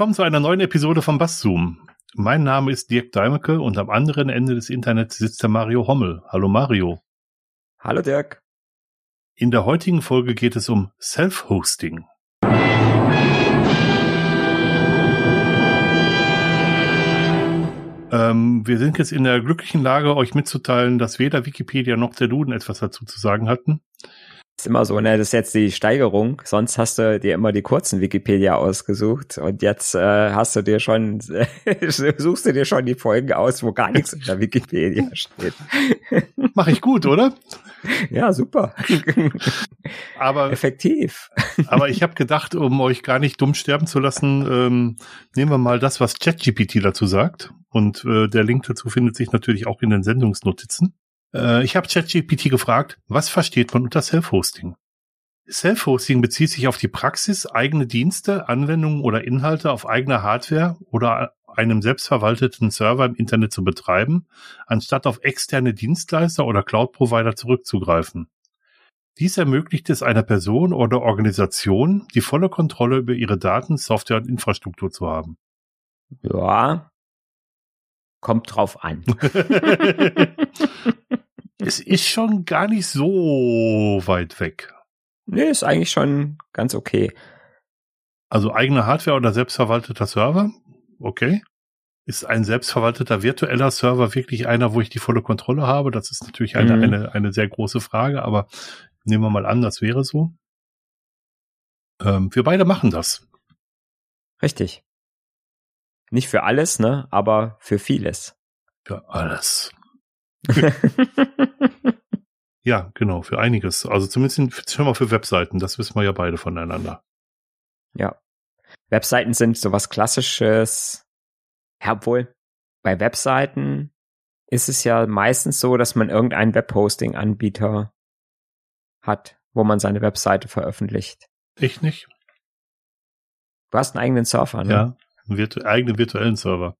Willkommen zu einer neuen Episode von Basszoom. Mein Name ist Dirk Deimecke und am anderen Ende des Internets sitzt der Mario Hommel. Hallo Mario. Hallo Dirk. In der heutigen Folge geht es um Self-Hosting. Ähm, wir sind jetzt in der glücklichen Lage, euch mitzuteilen, dass weder Wikipedia noch der Duden etwas dazu zu sagen hatten. Ist immer so, ne? Das ist jetzt die Steigerung. Sonst hast du dir immer die kurzen Wikipedia ausgesucht und jetzt äh, hast du dir schon, suchst du dir schon die Folgen aus, wo gar nichts in der Wikipedia steht. Mach ich gut, oder? Ja, super. aber effektiv. aber ich habe gedacht, um euch gar nicht dumm sterben zu lassen, ähm, nehmen wir mal das, was ChatGPT dazu sagt. Und äh, der Link dazu findet sich natürlich auch in den Sendungsnotizen. Äh, ich habe ChatGPT gefragt, was versteht man unter Self-Hosting? Self-Hosting bezieht sich auf die Praxis, eigene Dienste, Anwendungen oder Inhalte auf eigener Hardware oder einem selbstverwalteten Server im Internet zu betreiben, anstatt auf externe Dienstleister oder Cloud-Provider zurückzugreifen. Dies ermöglicht es einer Person oder Organisation, die volle Kontrolle über ihre Daten, Software und Infrastruktur zu haben. Ja, kommt drauf an. es ist schon gar nicht so weit weg. Nee, ist eigentlich schon ganz okay. Also eigene Hardware oder selbstverwalteter Server? Okay. Ist ein selbstverwalteter virtueller Server wirklich einer, wo ich die volle Kontrolle habe? Das ist natürlich eine, mhm. eine, eine sehr große Frage, aber nehmen wir mal an, das wäre so. Ähm, wir beide machen das. Richtig. Nicht für alles, ne, aber für vieles. Für alles. ja, genau, für einiges. Also zumindest schon mal für Webseiten, das wissen wir ja beide voneinander. Ja. Webseiten sind sowas klassisches. Ja, obwohl, bei Webseiten ist es ja meistens so, dass man irgendeinen Webhosting-Anbieter hat, wo man seine Webseite veröffentlicht. Ich nicht. Du hast einen eigenen Server, ne? Ja, einen virtu eigenen virtuellen Server.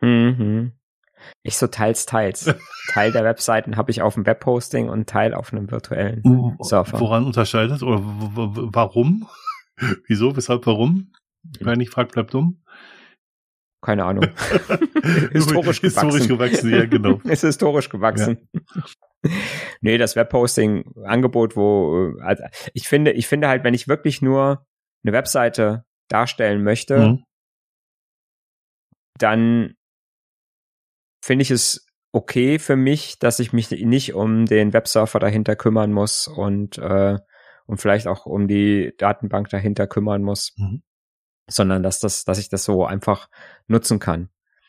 Mhm. Ich so teils, teils. Teil der Webseiten habe ich auf dem Webhosting und Teil auf einem virtuellen Server. Woran unterscheidet oder warum? Wieso, weshalb, warum? Wer nicht fragt, bleibt dumm. Keine Ahnung. historisch gewachsen. Historisch gewachsen, ja, genau. ist historisch gewachsen. Ja. nee, das Webhosting-Angebot, wo, also ich finde, ich finde halt, wenn ich wirklich nur eine Webseite darstellen möchte, mhm. dann finde ich es okay für mich, dass ich mich nicht um den Websurfer dahinter kümmern muss und, äh, und vielleicht auch um die Datenbank dahinter kümmern muss, mhm. sondern dass das, dass ich das so einfach nutzen kann.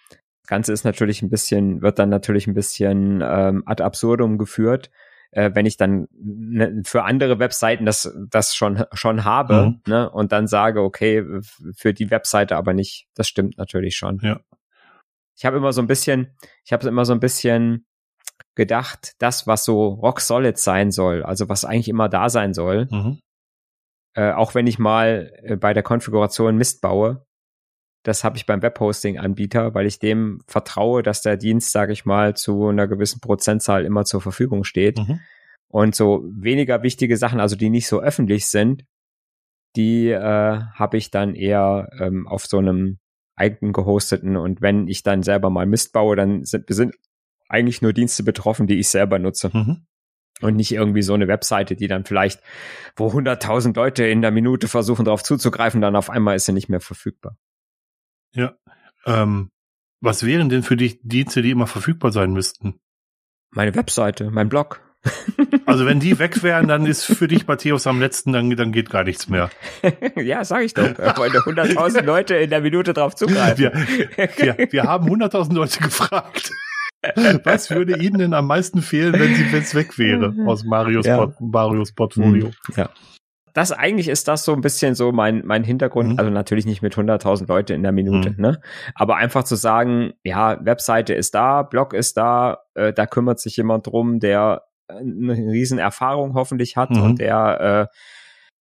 Das Ganze ist natürlich ein bisschen, wird dann natürlich ein bisschen ähm, ad absurdum geführt, äh, wenn ich dann ne, für andere Webseiten das, das schon, schon habe mhm. ne, und dann sage, okay, für die Webseite aber nicht. Das stimmt natürlich schon. Ja ich habe immer so ein bisschen, ich habe immer so ein bisschen gedacht, das, was so rock solid sein soll, also was eigentlich immer da sein soll, mhm. äh, auch wenn ich mal äh, bei der Konfiguration Mist baue, das habe ich beim Webhosting-Anbieter, weil ich dem vertraue, dass der Dienst, sage ich mal, zu einer gewissen Prozentzahl immer zur Verfügung steht. Mhm. Und so weniger wichtige Sachen, also die nicht so öffentlich sind, die äh, habe ich dann eher ähm, auf so einem eigen gehosteten und wenn ich dann selber mal Mist baue, dann sind, sind eigentlich nur Dienste betroffen, die ich selber nutze. Mhm. Und nicht irgendwie so eine Webseite, die dann vielleicht, wo 100.000 Leute in der Minute versuchen, darauf zuzugreifen, dann auf einmal ist sie nicht mehr verfügbar. Ja. Ähm, was wären denn für dich Dienste, die immer verfügbar sein müssten? Meine Webseite, mein Blog. Also wenn die weg wären, dann ist für dich Matthäus am letzten, dann, dann geht gar nichts mehr. ja, sag ich doch. Weil 100.000 Leute in der Minute drauf zugreifen. Wir, wir, wir haben 100.000 Leute gefragt. Was würde Ihnen denn am meisten fehlen, wenn sie jetzt weg wäre aus Marios, ja. Port, Marios Portfolio? Ja. Das eigentlich ist das so ein bisschen so mein, mein Hintergrund. Mhm. Also natürlich nicht mit 100.000 Leute in der Minute, mhm. ne? Aber einfach zu sagen, ja, Webseite ist da, Blog ist da, äh, da kümmert sich jemand drum, der eine riesen Erfahrung hoffentlich hat mhm. und der,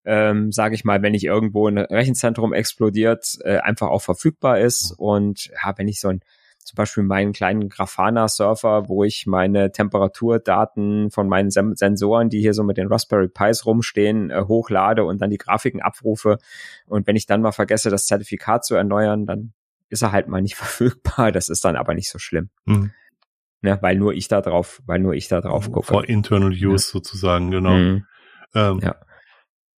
äh, ähm, sage ich mal, wenn ich irgendwo ein Rechenzentrum explodiert, äh, einfach auch verfügbar ist. Und ja, wenn ich so ein zum Beispiel meinen kleinen Grafana-Surfer, wo ich meine Temperaturdaten von meinen Sem Sensoren, die hier so mit den Raspberry Pis rumstehen, äh, hochlade und dann die Grafiken abrufe. Und wenn ich dann mal vergesse, das Zertifikat zu erneuern, dann ist er halt mal nicht verfügbar. Das ist dann aber nicht so schlimm. Mhm. Ne, weil nur ich da drauf, weil nur ich da drauf gucke. For internal use ja. sozusagen, genau. Mhm. Ähm, ja.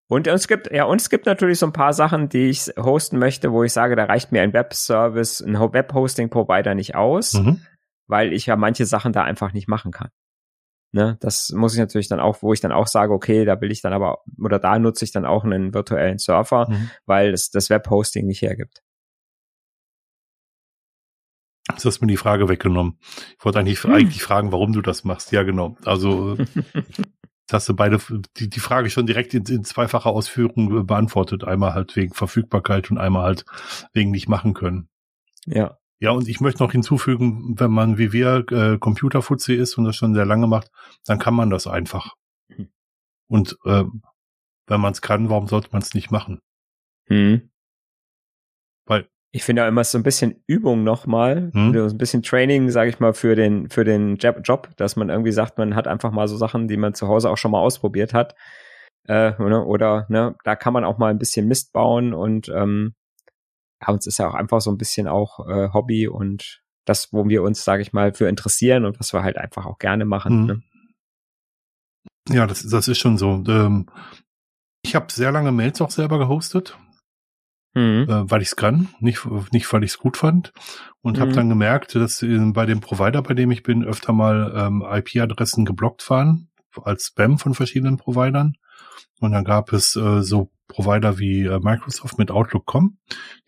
Und es gibt, ja, und es gibt natürlich so ein paar Sachen, die ich hosten möchte, wo ich sage, da reicht mir ein Webservice, ein Web-Hosting-Provider nicht aus, mhm. weil ich ja manche Sachen da einfach nicht machen kann. Ne, das muss ich natürlich dann auch, wo ich dann auch sage, okay, da will ich dann aber, oder da nutze ich dann auch einen virtuellen Surfer, mhm. weil es das Web-Hosting nicht hergibt. Jetzt hast du mir die Frage weggenommen. Ich wollte eigentlich, hm. eigentlich fragen, warum du das machst. Ja, genau. Also Jetzt hast du beide die, die Frage schon direkt in, in zweifacher Ausführung beantwortet. Einmal halt wegen Verfügbarkeit und einmal halt wegen nicht machen können. Ja. Ja, und ich möchte noch hinzufügen, wenn man wie wir äh, Computerfuzzi ist und das schon sehr lange macht, dann kann man das einfach. Mhm. Und äh, wenn man es kann, warum sollte man es nicht machen? Mhm. Ich finde ja immer so ein bisschen Übung nochmal, hm. so ein bisschen Training, sage ich mal, für den, für den Job, dass man irgendwie sagt, man hat einfach mal so Sachen, die man zu Hause auch schon mal ausprobiert hat. Äh, oder, oder ne, da kann man auch mal ein bisschen Mist bauen und ähm, ja, uns ist ja auch einfach so ein bisschen auch äh, Hobby und das, wo wir uns, sage ich mal, für interessieren und was wir halt einfach auch gerne machen. Hm. Ne? Ja, das, das ist schon so. Ähm, ich habe sehr lange Mails auch selber gehostet mhm. äh, weil ich es kann, nicht, nicht weil ich es gut fand. Und mhm. habe dann gemerkt, dass bei dem Provider, bei dem ich bin, öfter mal ähm, IP-Adressen geblockt waren, als Spam von verschiedenen Providern. Und dann gab es äh, so Provider wie äh, Microsoft mit Outlook.com,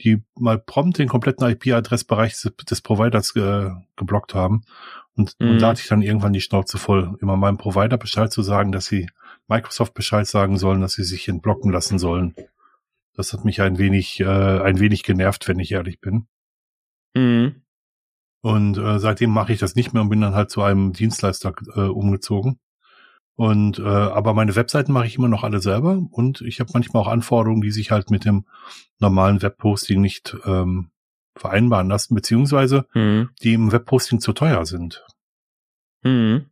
die mal prompt den kompletten IP-Adressbereich des, des, Providers äh, geblockt haben. Und, mhm. und da hatte ich dann irgendwann die Schnauze voll, immer meinem Provider Bescheid zu sagen, dass sie Microsoft Bescheid sagen sollen, dass sie sich entblocken lassen sollen. Das hat mich ein wenig, äh, ein wenig genervt, wenn ich ehrlich bin. Mhm. Und äh, seitdem mache ich das nicht mehr und bin dann halt zu einem Dienstleister äh, umgezogen. Und äh, aber meine Webseiten mache ich immer noch alle selber und ich habe manchmal auch Anforderungen, die sich halt mit dem normalen Webposting nicht ähm, vereinbaren lassen, beziehungsweise mhm. die im Webposting zu teuer sind. Mhm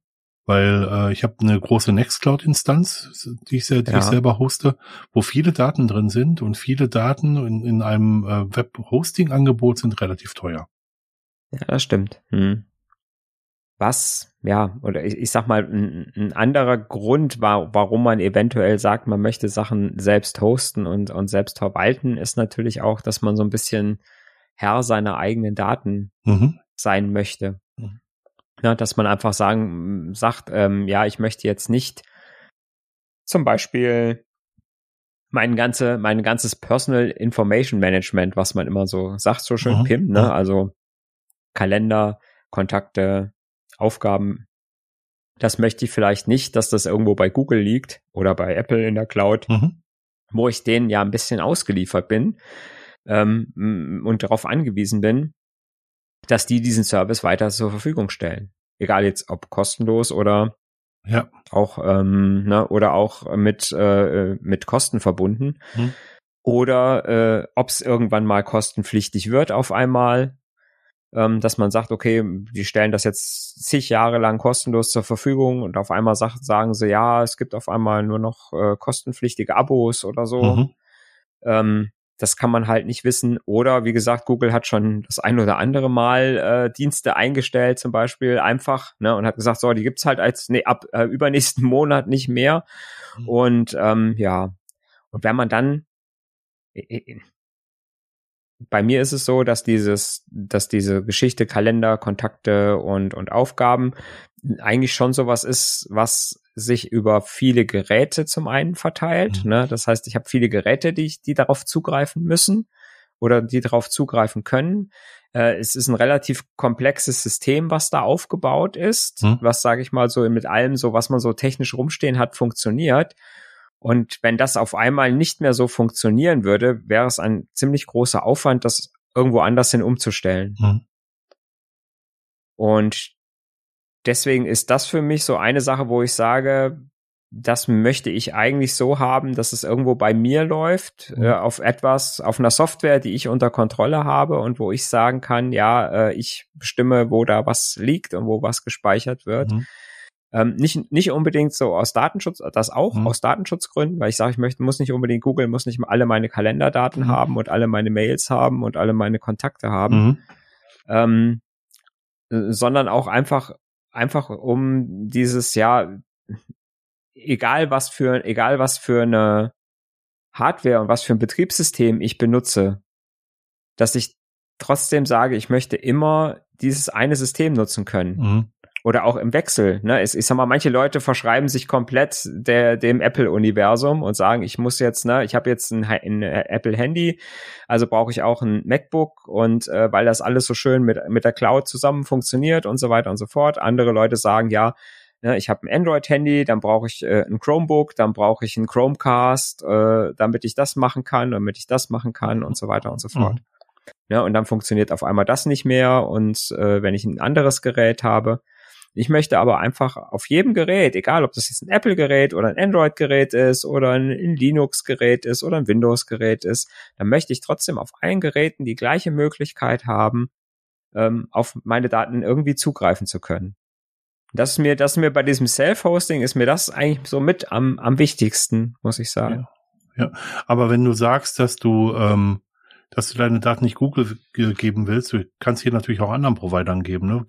weil äh, ich habe eine große Nextcloud-Instanz, die, ich, die ja. ich selber hoste, wo viele Daten drin sind und viele Daten in, in einem äh, Web-Hosting-Angebot sind relativ teuer. Ja, das stimmt. Hm. Was, ja, oder ich, ich sag mal, ein, ein anderer Grund, war, warum man eventuell sagt, man möchte Sachen selbst hosten und, und selbst verwalten, ist natürlich auch, dass man so ein bisschen Herr seiner eigenen Daten mhm. sein möchte. Ja, dass man einfach sagen, sagt, ähm, ja, ich möchte jetzt nicht zum Beispiel mein ganze, mein ganzes Personal Information Management, was man immer so sagt, so schön mhm. PIM, ne? Also Kalender, Kontakte, Aufgaben. Das möchte ich vielleicht nicht, dass das irgendwo bei Google liegt oder bei Apple in der Cloud, mhm. wo ich denen ja ein bisschen ausgeliefert bin ähm, und darauf angewiesen bin, dass die diesen Service weiter zur Verfügung stellen. Egal jetzt ob kostenlos oder ja. auch ähm, ne, oder auch mit äh, mit Kosten verbunden hm. oder äh, ob es irgendwann mal kostenpflichtig wird auf einmal, ähm, dass man sagt, okay, die stellen das jetzt zig Jahre lang kostenlos zur Verfügung und auf einmal sagt, sagen sie, ja, es gibt auf einmal nur noch äh, kostenpflichtige Abos oder so. Mhm. Ähm, das kann man halt nicht wissen. Oder wie gesagt, Google hat schon das ein oder andere Mal äh, Dienste eingestellt, zum Beispiel einfach, ne, und hat gesagt, so, die gibt's halt als nee, ab äh, übernächsten Monat nicht mehr. Mhm. Und ähm, ja, und wenn man dann äh, bei mir ist es so, dass dieses, dass diese Geschichte Kalender, Kontakte und, und Aufgaben eigentlich schon sowas ist, was sich über viele Geräte zum einen verteilt. Mhm. Ne? Das heißt, ich habe viele Geräte, die, die darauf zugreifen müssen oder die darauf zugreifen können. Äh, es ist ein relativ komplexes System, was da aufgebaut ist, mhm. was, sage ich mal, so mit allem, so was man so technisch rumstehen hat, funktioniert. Und wenn das auf einmal nicht mehr so funktionieren würde, wäre es ein ziemlich großer Aufwand, das irgendwo anders hin umzustellen. Mhm. Und deswegen ist das für mich so eine Sache, wo ich sage, das möchte ich eigentlich so haben, dass es irgendwo bei mir läuft, mhm. äh, auf etwas, auf einer Software, die ich unter Kontrolle habe und wo ich sagen kann, ja, äh, ich bestimme, wo da was liegt und wo was gespeichert wird. Mhm. Ähm, nicht, nicht unbedingt so aus Datenschutz, das auch mhm. aus Datenschutzgründen, weil ich sage, ich möchte, muss nicht unbedingt Google, muss nicht alle meine Kalenderdaten mhm. haben und alle meine Mails haben und alle meine Kontakte haben, mhm. ähm, sondern auch einfach, einfach um dieses, ja, egal was für, egal was für eine Hardware und was für ein Betriebssystem ich benutze, dass ich trotzdem sage, ich möchte immer dieses eine System nutzen können. Mhm. Oder auch im Wechsel. Ne? Ich, ich sag mal, manche Leute verschreiben sich komplett der, dem Apple-Universum und sagen, ich muss jetzt, ne, ich habe jetzt ein, ein Apple-Handy, also brauche ich auch ein MacBook und äh, weil das alles so schön mit, mit der Cloud zusammen funktioniert und so weiter und so fort. Andere Leute sagen, ja, Ne, ich habe ein Android-Handy, dann brauche ich äh, ein Chromebook, dann brauche ich einen Chromecast, äh, damit ich das machen kann, damit ich das machen kann und so weiter und so fort. Mhm. Ja, und dann funktioniert auf einmal das nicht mehr und äh, wenn ich ein anderes Gerät habe. Ich möchte aber einfach auf jedem Gerät, egal ob das jetzt ein Apple-Gerät oder ein Android-Gerät ist oder ein, Linux-Gerät ist oder ein Windows-Gerät ist, dann möchte ich trotzdem auf allen Geräten die gleiche Möglichkeit haben, ähm, auf meine Daten irgendwie zugreifen zu können. Das ist mir, das ist mir bei diesem Self-Hosting ist mir das eigentlich so mit am, am wichtigsten, muss ich sagen. Ja, ja. aber wenn du sagst, dass du, ähm, dass du deine Daten nicht Google geben willst, du kannst hier natürlich auch anderen Providern geben, ne?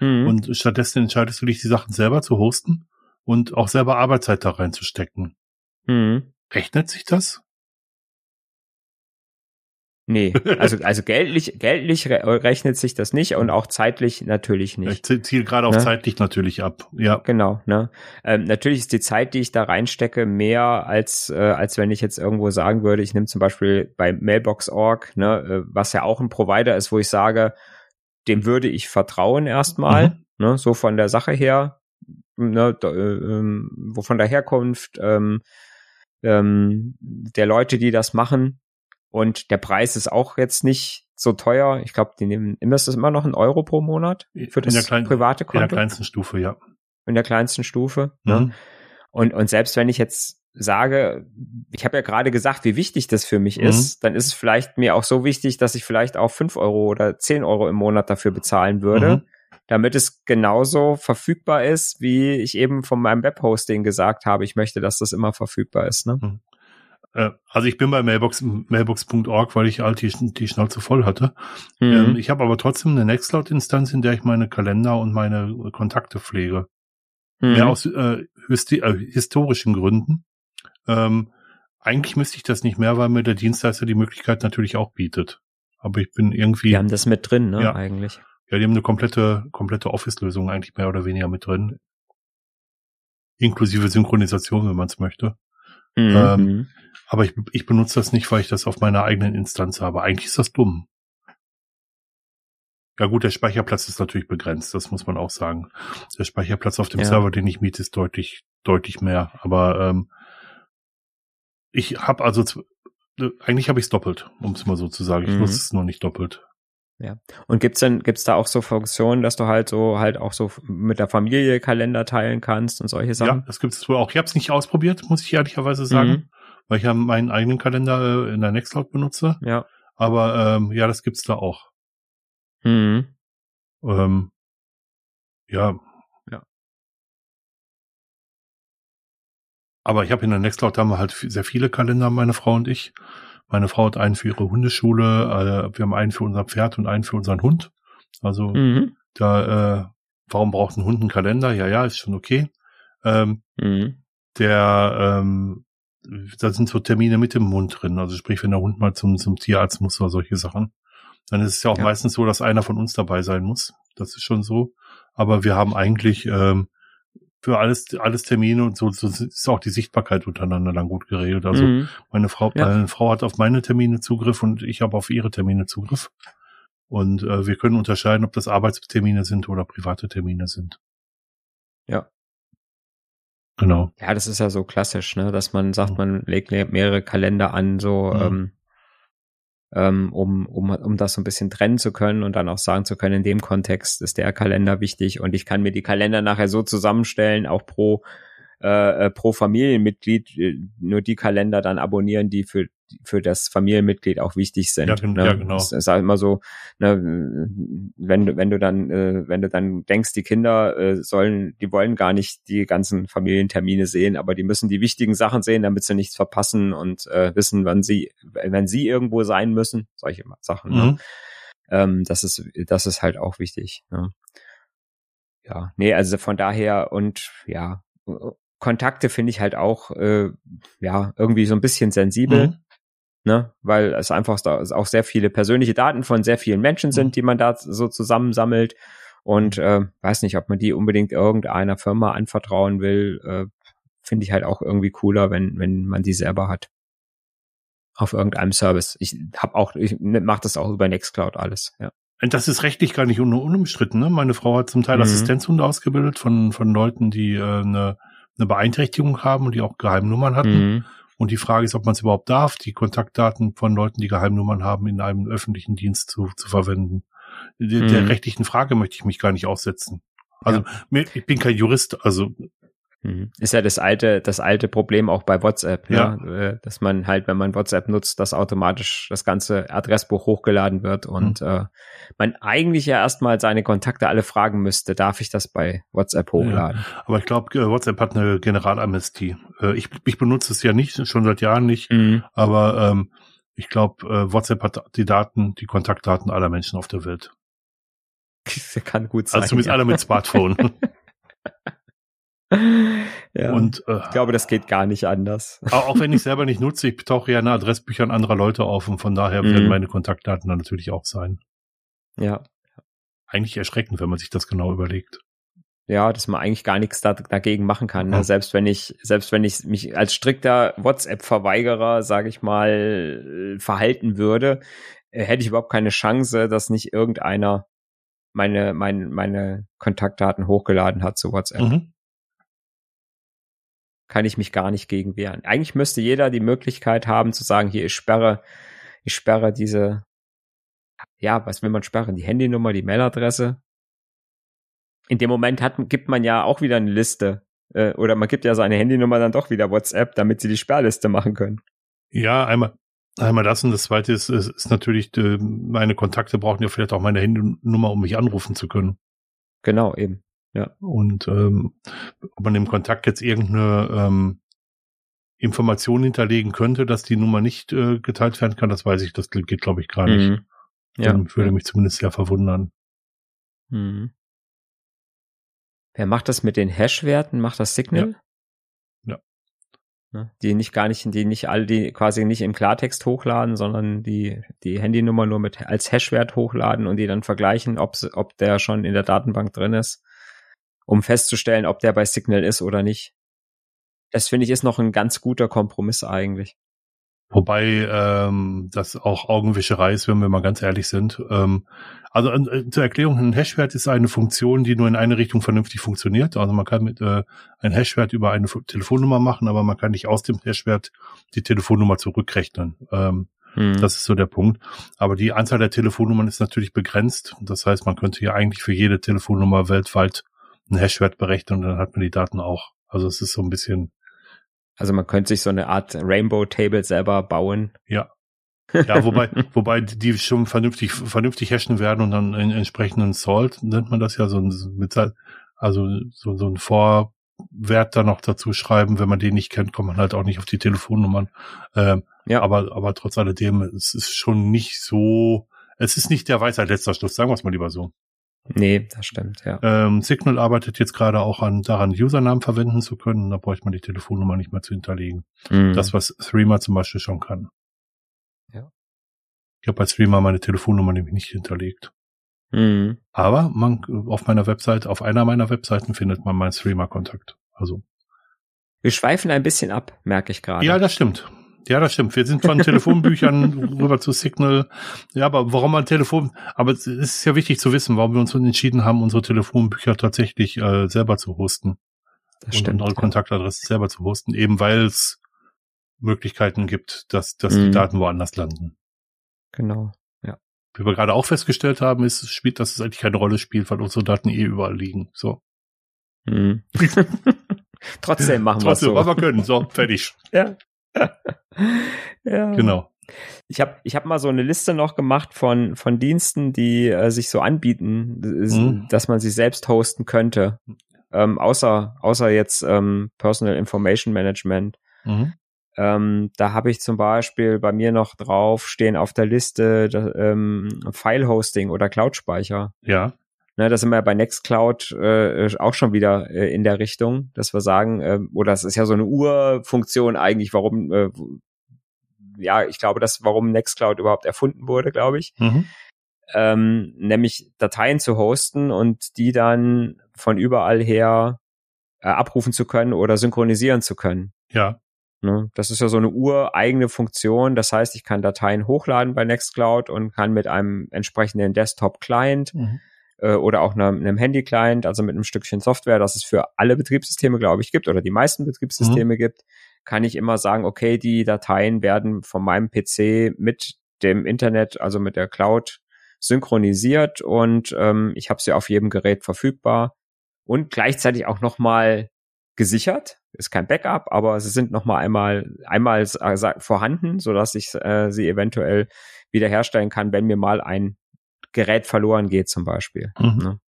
Mhm. Und stattdessen entscheidest du dich, die Sachen selber zu hosten und auch selber Arbeitszeit da reinzustecken. Mhm. Rechnet sich das? Nee, also, also geldlich, geldlich rechnet sich das nicht und auch zeitlich natürlich nicht. Ich ziele gerade auf ne? zeitlich natürlich ab, ja. Genau, ne? Ähm, natürlich ist die Zeit, die ich da reinstecke, mehr als, äh, als wenn ich jetzt irgendwo sagen würde, ich nehme zum Beispiel bei Mailbox.org, ne, äh, was ja auch ein Provider ist, wo ich sage, dem würde ich vertrauen erstmal, mhm. ne, so von der Sache her, ne, da, äh, ähm, wo von der Herkunft, ähm, ähm, der Leute, die das machen, und der Preis ist auch jetzt nicht so teuer. Ich glaube, die nehmen immer ist das immer noch ein Euro pro Monat für das kleinen, private Konto. In der kleinsten Stufe, ja. In der kleinsten Stufe. Ne? Mhm. Ne? Und, und selbst wenn ich jetzt sage, ich habe ja gerade gesagt, wie wichtig das für mich mhm. ist, dann ist es vielleicht mir auch so wichtig, dass ich vielleicht auch fünf Euro oder zehn Euro im Monat dafür bezahlen würde, mhm. damit es genauso verfügbar ist, wie ich eben von meinem Webhosting gesagt habe, ich möchte, dass das immer verfügbar ist. Ne? Mhm. Äh, also ich bin bei Mailbox, mailbox.org, weil ich halt die, die Schnauze voll hatte. Mhm. Ähm, ich habe aber trotzdem eine Nextcloud-Instanz, in der ich meine Kalender und meine Kontakte pflege. Mhm. Mehr aus äh, äh, historischen Gründen. Ähm, eigentlich müsste ich das nicht mehr, weil mir der Dienstleister die Möglichkeit natürlich auch bietet. Aber ich bin irgendwie. Die haben das mit drin, ne, ja, eigentlich. Ja, die haben eine komplette, komplette Office-Lösung eigentlich mehr oder weniger mit drin. Inklusive Synchronisation, wenn man es möchte. Mhm. Ähm, aber ich, ich benutze das nicht, weil ich das auf meiner eigenen Instanz habe. Eigentlich ist das dumm. Ja gut, der Speicherplatz ist natürlich begrenzt, das muss man auch sagen. Der Speicherplatz auf dem ja. Server, den ich miete, ist deutlich, deutlich mehr. Aber ähm, ich habe also eigentlich habe ich es doppelt, um es mal so zu sagen. Ich mhm. nutze es nur nicht doppelt. Ja. Und gibt's denn, gibt's da auch so Funktionen, dass du halt so halt auch so mit der Familie Kalender teilen kannst und solche Sachen? Ja, das gibt's wohl auch. Ich habe es nicht ausprobiert, muss ich ehrlicherweise sagen. Mhm weil ich ja meinen eigenen Kalender äh, in der Nextcloud benutze. Ja. Aber ähm, ja, das gibt's da auch. Mhm. Ähm. Ja. Aber ich habe in der Nextcloud haben wir halt sehr viele Kalender, meine Frau und ich. Meine Frau hat einen für ihre Hundeschule, äh, wir haben einen für unser Pferd und einen für unseren Hund. Also mhm. da, äh, warum braucht ein Hund einen Kalender? Ja, ja, ist schon okay. Ähm, mhm. Der ähm, da sind so Termine mit dem Mund drin. Also sprich, wenn der Hund mal zum, zum Tierarzt muss oder solche Sachen. Dann ist es ja auch ja. meistens so, dass einer von uns dabei sein muss. Das ist schon so. Aber wir haben eigentlich ähm, für alles, alles Termine und so, so ist auch die Sichtbarkeit untereinander dann gut geregelt. Also mhm. meine Frau, ja. meine Frau hat auf meine Termine Zugriff und ich habe auf ihre Termine Zugriff. Und äh, wir können unterscheiden, ob das Arbeitstermine sind oder private Termine sind. Ja. Genau. Ja, das ist ja so klassisch, ne, dass man sagt, man legt mehrere Kalender an, so mhm. ähm, ähm, um, um, um das so ein bisschen trennen zu können und dann auch sagen zu können, in dem Kontext ist der Kalender wichtig und ich kann mir die Kalender nachher so zusammenstellen, auch pro äh, äh pro Familienmitglied äh, nur die Kalender dann abonnieren, die für für das Familienmitglied auch wichtig sind. Ja, ne? ja genau. Es ist halt immer so, ne, wenn du wenn du dann äh, wenn du dann denkst, die Kinder äh, sollen, die wollen gar nicht die ganzen Familientermine sehen, aber die müssen die wichtigen Sachen sehen, damit sie nichts verpassen und äh, wissen, wann sie wenn sie irgendwo sein müssen, solche Sachen. Ne? Mhm. Ne? Ähm, das ist das ist halt auch wichtig. Ne? Ja, nee, also von daher und ja, Kontakte finde ich halt auch äh, ja irgendwie so ein bisschen sensibel. Mhm ne? weil es einfach auch sehr viele persönliche Daten von sehr vielen Menschen sind, mhm. die man da so zusammensammelt. Und äh, weiß nicht, ob man die unbedingt irgendeiner Firma anvertrauen will. Äh, Finde ich halt auch irgendwie cooler, wenn, wenn man die selber hat. Auf irgendeinem Service. Ich habe auch, ich mache das auch über Nextcloud alles, ja. Das ist rechtlich gar nicht un unumstritten. Ne? Meine Frau hat zum Teil mhm. Assistenzhunde ausgebildet von, von Leuten, die äh, eine, eine Beeinträchtigung haben und die auch Geheimnummern hatten. Mhm. Und die Frage ist, ob man es überhaupt darf, die Kontaktdaten von Leuten, die Geheimnummern haben, in einem öffentlichen Dienst zu, zu verwenden. Der, mhm. der rechtlichen Frage möchte ich mich gar nicht aussetzen. Also ja. ich bin kein Jurist, also. Ist ja das alte, das alte Problem auch bei WhatsApp, ja. Ne? dass man halt, wenn man WhatsApp nutzt, dass automatisch das ganze Adressbuch hochgeladen wird und mhm. äh, man eigentlich ja erstmal seine Kontakte alle fragen müsste, darf ich das bei WhatsApp hochladen? Ja. Aber ich glaube, äh, WhatsApp hat eine Generalamnestie. Äh, ich, ich benutze es ja nicht, schon seit Jahren nicht, mhm. aber ähm, ich glaube, äh, WhatsApp hat die Daten, die Kontaktdaten aller Menschen auf der Welt. Das kann gut also sein. Also zumindest ja. alle mit Smartphone. ja, und äh, ich glaube, das geht gar nicht anders. Auch wenn ich selber nicht nutze, ich tauche ja in Adressbüchern anderer Leute auf und von daher werden mhm. meine Kontaktdaten dann natürlich auch sein. Ja. Eigentlich erschreckend, wenn man sich das genau überlegt. Ja, dass man eigentlich gar nichts da, dagegen machen kann. Ne? Selbst wenn ich, selbst wenn ich mich als strikter WhatsApp-Verweigerer, sage ich mal, verhalten würde, äh, hätte ich überhaupt keine Chance, dass nicht irgendeiner meine, meine, meine Kontaktdaten hochgeladen hat zu WhatsApp. Mhm kann ich mich gar nicht gegen wehren. Eigentlich müsste jeder die Möglichkeit haben zu sagen, hier, ich sperre, ich sperre diese, ja, was will man sperren? Die Handynummer, die Mailadresse. In dem Moment hat, gibt man ja auch wieder eine Liste. Äh, oder man gibt ja seine Handynummer dann doch wieder WhatsApp, damit sie die Sperrliste machen können. Ja, einmal, einmal das und das zweite ist, ist, ist natürlich, äh, meine Kontakte brauchen ja vielleicht auch meine Handynummer, um mich anrufen zu können. Genau, eben. Ja. Und ähm, ob man im Kontakt jetzt irgendeine ähm, Information hinterlegen könnte, dass die Nummer nicht äh, geteilt werden kann, das weiß ich, das geht, glaube ich, gar nicht. Mhm. Ja. Dann würde mich zumindest sehr verwundern. Mhm. Wer macht das mit den Hash-Werten? Macht das Signal? Ja. ja. Ne? Die nicht gar nicht, die nicht alle, die quasi nicht im Klartext hochladen, sondern die, die Handynummer nur mit als Hash-Wert hochladen und die dann vergleichen, ob, ob der schon in der Datenbank drin ist um festzustellen, ob der bei Signal ist oder nicht. Das finde ich ist noch ein ganz guter Kompromiss eigentlich. Wobei ähm, das auch Augenwischerei ist, wenn wir mal ganz ehrlich sind. Ähm, also äh, zur Erklärung, ein Hashwert ist eine Funktion, die nur in eine Richtung vernünftig funktioniert. Also man kann mit äh, ein Hashwert über eine Telefonnummer machen, aber man kann nicht aus dem Hashwert die Telefonnummer zurückrechnen. Ähm, hm. Das ist so der Punkt. Aber die Anzahl der Telefonnummern ist natürlich begrenzt. Das heißt, man könnte ja eigentlich für jede Telefonnummer weltweit einen Hashwert berechnen und dann hat man die Daten auch. Also es ist so ein bisschen. Also man könnte sich so eine Art Rainbow Table selber bauen. Ja. Ja, wobei, wobei die schon vernünftig, vernünftig hashen werden und dann in entsprechenden Salt nennt man das ja so ein, mit, also so, so ein Vorwert da noch dazu schreiben. Wenn man den nicht kennt, kommt man halt auch nicht auf die Telefonnummern. Ähm, ja. Aber, aber trotz alledem, es ist schon nicht so, es ist nicht der Weisheit letzter Schluss, sagen wir es mal lieber so. Nee, das stimmt, ja. Ähm, Signal arbeitet jetzt gerade auch an daran, Usernamen verwenden zu können. Da bräuchte man die Telefonnummer nicht mehr zu hinterlegen. Mhm. Das, was Threema zum Beispiel schon kann. Ja. Ich habe bei Threema meine Telefonnummer nämlich nicht hinterlegt. Mhm. Aber man auf meiner Website, auf einer meiner Webseiten findet man meinen Threema-Kontakt. Also. Wir schweifen ein bisschen ab, merke ich gerade. Ja, das stimmt. Ja, das stimmt. Wir sind von Telefonbüchern rüber zu Signal. Ja, aber warum man Telefon, aber es ist ja wichtig zu wissen, warum wir uns entschieden haben, unsere Telefonbücher tatsächlich äh, selber zu hosten. Das und stimmt, unsere ja. Kontaktadresse selber zu hosten, eben weil es Möglichkeiten gibt, dass, dass mhm. die Daten woanders landen. Genau, ja. Wie wir gerade auch festgestellt haben, ist, spielt, dass es eigentlich keine Rolle spielt, weil unsere Daten eh überall liegen. So. Mhm. Trotzdem machen wir es so. Trotzdem, was wir können. So, fertig. ja. ja. Genau. Ich habe ich hab mal so eine Liste noch gemacht von, von Diensten, die äh, sich so anbieten, mhm. dass man sie selbst hosten könnte. Ähm, außer, außer jetzt ähm, Personal Information Management. Mhm. Ähm, da habe ich zum Beispiel bei mir noch drauf stehen auf der Liste da, ähm, File-Hosting oder Cloud-Speicher. Ja. Ne, da sind wir bei Nextcloud äh, auch schon wieder äh, in der Richtung, dass wir sagen, äh, oder das ist ja so eine Urfunktion eigentlich, warum, äh, ja, ich glaube, das, warum Nextcloud überhaupt erfunden wurde, glaube ich. Mhm. Ähm, nämlich Dateien zu hosten und die dann von überall her äh, abrufen zu können oder synchronisieren zu können. Ja. Ne? Das ist ja so eine ureigene Funktion. Das heißt, ich kann Dateien hochladen bei Nextcloud und kann mit einem entsprechenden Desktop-Client mhm. Äh, oder auch einem, einem Handy-Client, also mit einem Stückchen Software, das es für alle Betriebssysteme, glaube ich, gibt oder die meisten Betriebssysteme mhm. gibt, kann ich immer sagen, okay, die Dateien werden von meinem PC mit dem Internet, also mit der Cloud synchronisiert und ähm, ich habe sie auf jedem Gerät verfügbar und gleichzeitig auch nochmal gesichert. Ist kein Backup, aber sie sind noch mal einmal einmal vorhanden, so dass ich äh, sie eventuell wiederherstellen kann, wenn mir mal ein Gerät verloren geht, zum Beispiel. Mhm. Ne?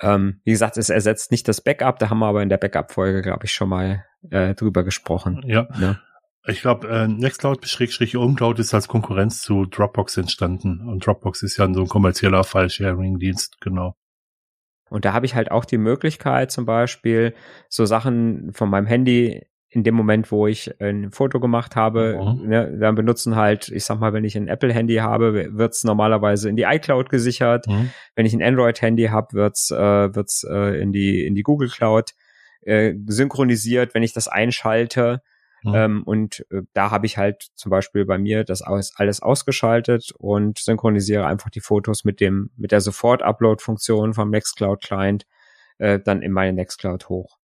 Ähm, wie gesagt, es ersetzt nicht das Backup, da haben wir aber in der Backup-Folge, glaube ich, schon mal äh, drüber gesprochen. Ja. Ne? Ich glaube, äh, Nextcloud-Umcloud ist als Konkurrenz zu Dropbox entstanden. Und Dropbox ist ja so ein kommerzieller File-Sharing-Dienst, genau. Und da habe ich halt auch die Möglichkeit, zum Beispiel so Sachen von meinem Handy in dem Moment, wo ich ein Foto gemacht habe, mhm. ne, dann benutzen halt, ich sag mal, wenn ich ein Apple-Handy habe, wird's normalerweise in die iCloud gesichert. Mhm. Wenn ich ein Android-Handy habe, wird's, äh, wird's äh, in die in die Google Cloud äh, synchronisiert, wenn ich das einschalte. Mhm. Ähm, und äh, da habe ich halt zum Beispiel bei mir das alles, alles ausgeschaltet und synchronisiere einfach die Fotos mit dem, mit der Sofort-Upload-Funktion vom Nextcloud Client äh, dann in meine Nextcloud hoch.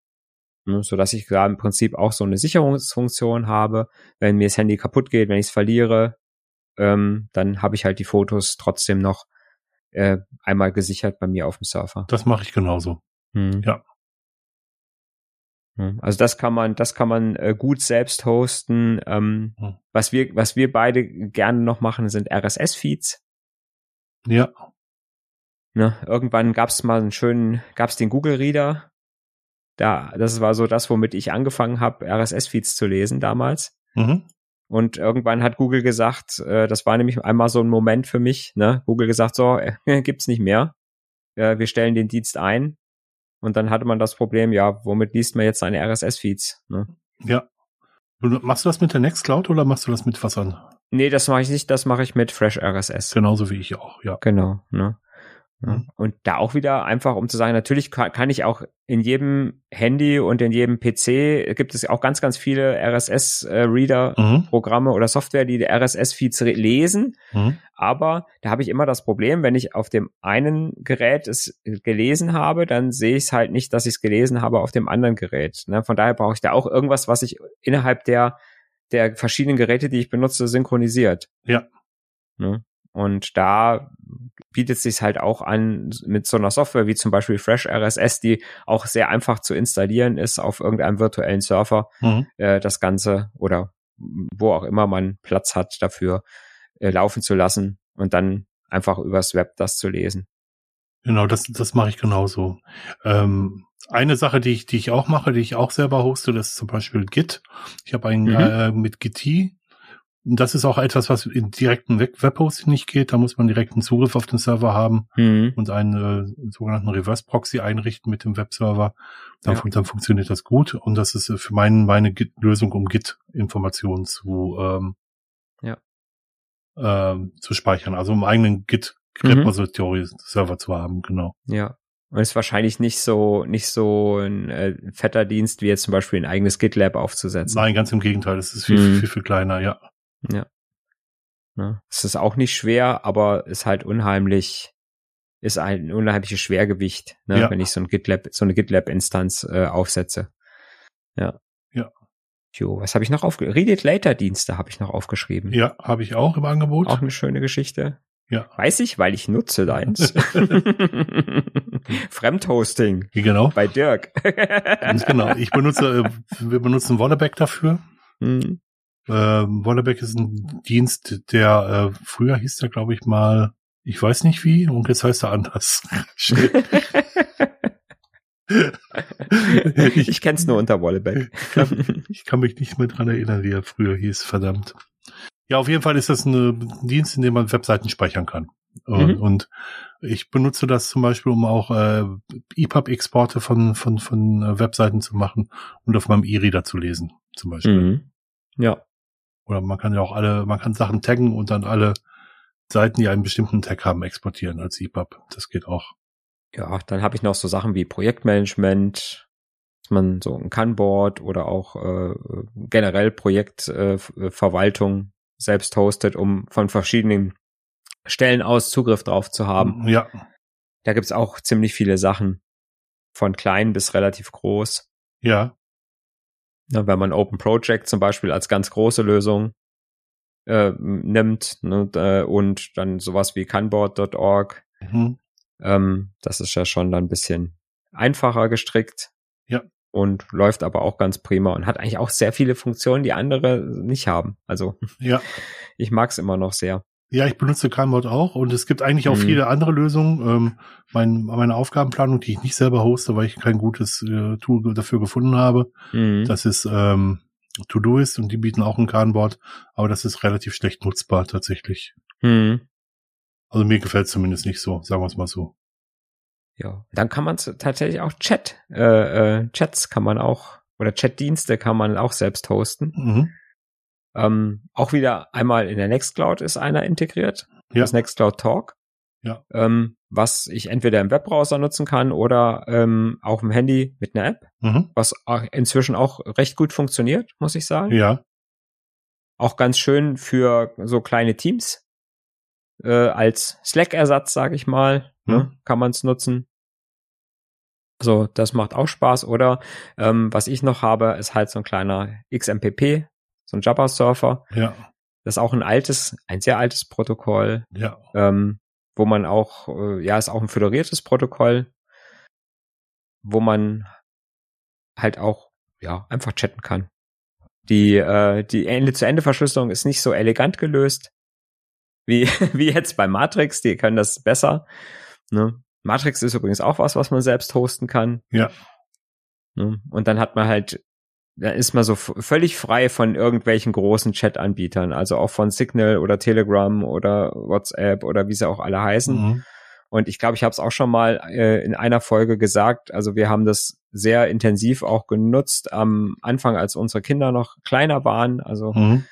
Ne, so dass ich da im Prinzip auch so eine Sicherungsfunktion habe. Wenn mir das Handy kaputt geht, wenn ich es verliere, ähm, dann habe ich halt die Fotos trotzdem noch äh, einmal gesichert bei mir auf dem Surfer. Das mache ich genauso. Hm. Ja. Also das kann man, das kann man äh, gut selbst hosten. Ähm, hm. Was wir, was wir beide gerne noch machen, sind RSS-Feeds. Ja. Ne, irgendwann gab es mal einen schönen, gab es den Google Reader. Da, das war so das, womit ich angefangen habe, RSS-Feeds zu lesen damals. Mhm. Und irgendwann hat Google gesagt, äh, das war nämlich einmal so ein Moment für mich. Ne? Google gesagt, so äh, gibt's nicht mehr. Äh, wir stellen den Dienst ein und dann hatte man das Problem, ja, womit liest man jetzt seine RSS-Feeds? Ne? Ja. Machst du das mit der Nextcloud oder machst du das mit was an? Nee, das mache ich nicht, das mache ich mit Fresh RSS. Genauso wie ich auch, ja. Genau, ne? Und da auch wieder einfach, um zu sagen, natürlich kann, kann, ich auch in jedem Handy und in jedem PC gibt es auch ganz, ganz viele RSS-Reader-Programme mhm. oder Software, die die RSS-Feeds lesen. Mhm. Aber da habe ich immer das Problem, wenn ich auf dem einen Gerät es gelesen habe, dann sehe ich es halt nicht, dass ich es gelesen habe auf dem anderen Gerät. Ne? Von daher brauche ich da auch irgendwas, was ich innerhalb der, der verschiedenen Geräte, die ich benutze, synchronisiert. Ja. Ne? Und da bietet es sich halt auch an mit so einer Software wie zum Beispiel Fresh RSS, die auch sehr einfach zu installieren ist auf irgendeinem virtuellen Server, mhm. äh, das Ganze oder wo auch immer man Platz hat dafür äh, laufen zu lassen und dann einfach übers Web das zu lesen. Genau, das, das mache ich genauso. Ähm, eine Sache, die ich, die ich auch mache, die ich auch selber hoste, das ist zum Beispiel Git. Ich habe einen mhm. äh, mit Git das ist auch etwas, was in direkten Webhosting nicht geht. Da muss man direkten Zugriff auf den Server haben mhm. und einen äh, sogenannten Reverse Proxy einrichten mit dem Webserver. Dann, ja. dann funktioniert das gut. Und das ist äh, für meinen, meine Lösung, um Git-Informationen zu, ähm, ja. ähm, zu speichern. Also um eigenen Git Repository Server zu haben, genau. Ja. Und ist wahrscheinlich nicht so, nicht so ein äh, fetter Dienst, wie jetzt zum Beispiel ein eigenes GitLab aufzusetzen. Nein, ganz im Gegenteil. Es ist viel, mhm. viel, viel, viel kleiner, ja. Ja. Ne? Es ist auch nicht schwer, aber ist halt unheimlich, ist ein unheimliches Schwergewicht, ne? Ja. wenn ich so ein GitLab, so eine GitLab-Instanz äh, aufsetze. Ja. Ja. Jo, was habe ich noch aufgeschrieben? Read It Later Dienste habe ich noch aufgeschrieben. Ja, habe ich auch im Angebot. Auch eine schöne Geschichte. Ja. Weiß ich, weil ich nutze deins. Fremdhosting. Genau. Bei Dirk. Ganz genau. Ich benutze, äh, wir benutzen Wolleback dafür. Mhm. Äh, Wolleback ist ein Dienst, der äh, früher hieß der, glaube ich, mal, ich weiß nicht wie, und jetzt heißt er anders. ich, ich kenn's nur unter Wolleback. ich, kann, ich kann mich nicht mehr dran erinnern, wie er früher hieß, verdammt. Ja, auf jeden Fall ist das ein Dienst, in dem man Webseiten speichern kann. Mhm. Und ich benutze das zum Beispiel, um auch äh, EPUB-Exporte von, von, von äh, Webseiten zu machen und auf meinem E-Reader zu lesen, zum Beispiel. Mhm. Ja. Oder man kann ja auch alle, man kann Sachen taggen und dann alle Seiten, die einen bestimmten Tag haben, exportieren als EPUB. Das geht auch. Ja, dann habe ich noch so Sachen wie Projektmanagement, dass man so ein Kanboard oder auch äh, generell Projektverwaltung äh, selbst hostet, um von verschiedenen Stellen aus Zugriff drauf zu haben. Ja. Da gibt's auch ziemlich viele Sachen. Von klein bis relativ groß. Ja. Ja wenn man Open Project zum Beispiel als ganz große Lösung äh, nimmt ne, äh, und dann sowas wie Canboard.org, mhm. ähm, das ist ja schon dann ein bisschen einfacher gestrickt. Ja. Und läuft aber auch ganz prima und hat eigentlich auch sehr viele Funktionen, die andere nicht haben. Also ja. ich mag's immer noch sehr. Ja, ich benutze Canbot auch und es gibt eigentlich auch mhm. viele andere Lösungen. Ähm, mein, meine Aufgabenplanung, die ich nicht selber hoste, weil ich kein gutes äh, Tool dafür gefunden habe, mhm. das ist ähm, Todoist und die bieten auch ein Kanboard, aber das ist relativ schlecht nutzbar tatsächlich. Mhm. Also mir gefällt es zumindest nicht so, sagen wir es mal so. Ja, dann kann man tatsächlich auch Chat, äh, äh, Chats kann man auch oder Chatdienste kann man auch selbst hosten. Mhm. Ähm, auch wieder einmal in der Nextcloud ist einer integriert, ja. das Nextcloud Talk. Ja. Ähm, was ich entweder im Webbrowser nutzen kann oder ähm, auch im Handy mit einer App, mhm. was inzwischen auch recht gut funktioniert, muss ich sagen. Ja. Auch ganz schön für so kleine Teams äh, als Slack-Ersatz, sage ich mal, ne, mhm. ne, kann man es nutzen. Also das macht auch Spaß. Oder ähm, was ich noch habe, ist halt so ein kleiner XMPP so ein Jabba-Surfer. Ja. Das ist auch ein altes, ein sehr altes Protokoll. Ja. Ähm, wo man auch, äh, ja, ist auch ein föderiertes Protokoll, wo man halt auch, ja, einfach chatten kann. Die, äh, die Ende-zu-Ende-Verschlüsselung ist nicht so elegant gelöst, wie, wie jetzt bei Matrix, die können das besser. Ne? Matrix ist übrigens auch was, was man selbst hosten kann. Ja. Ne? Und dann hat man halt da ist man so völlig frei von irgendwelchen großen Chat-Anbietern, also auch von Signal oder Telegram oder WhatsApp oder wie sie auch alle heißen. Mhm. Und ich glaube, ich habe es auch schon mal äh, in einer Folge gesagt. Also wir haben das sehr intensiv auch genutzt am Anfang, als unsere Kinder noch kleiner waren, also mhm.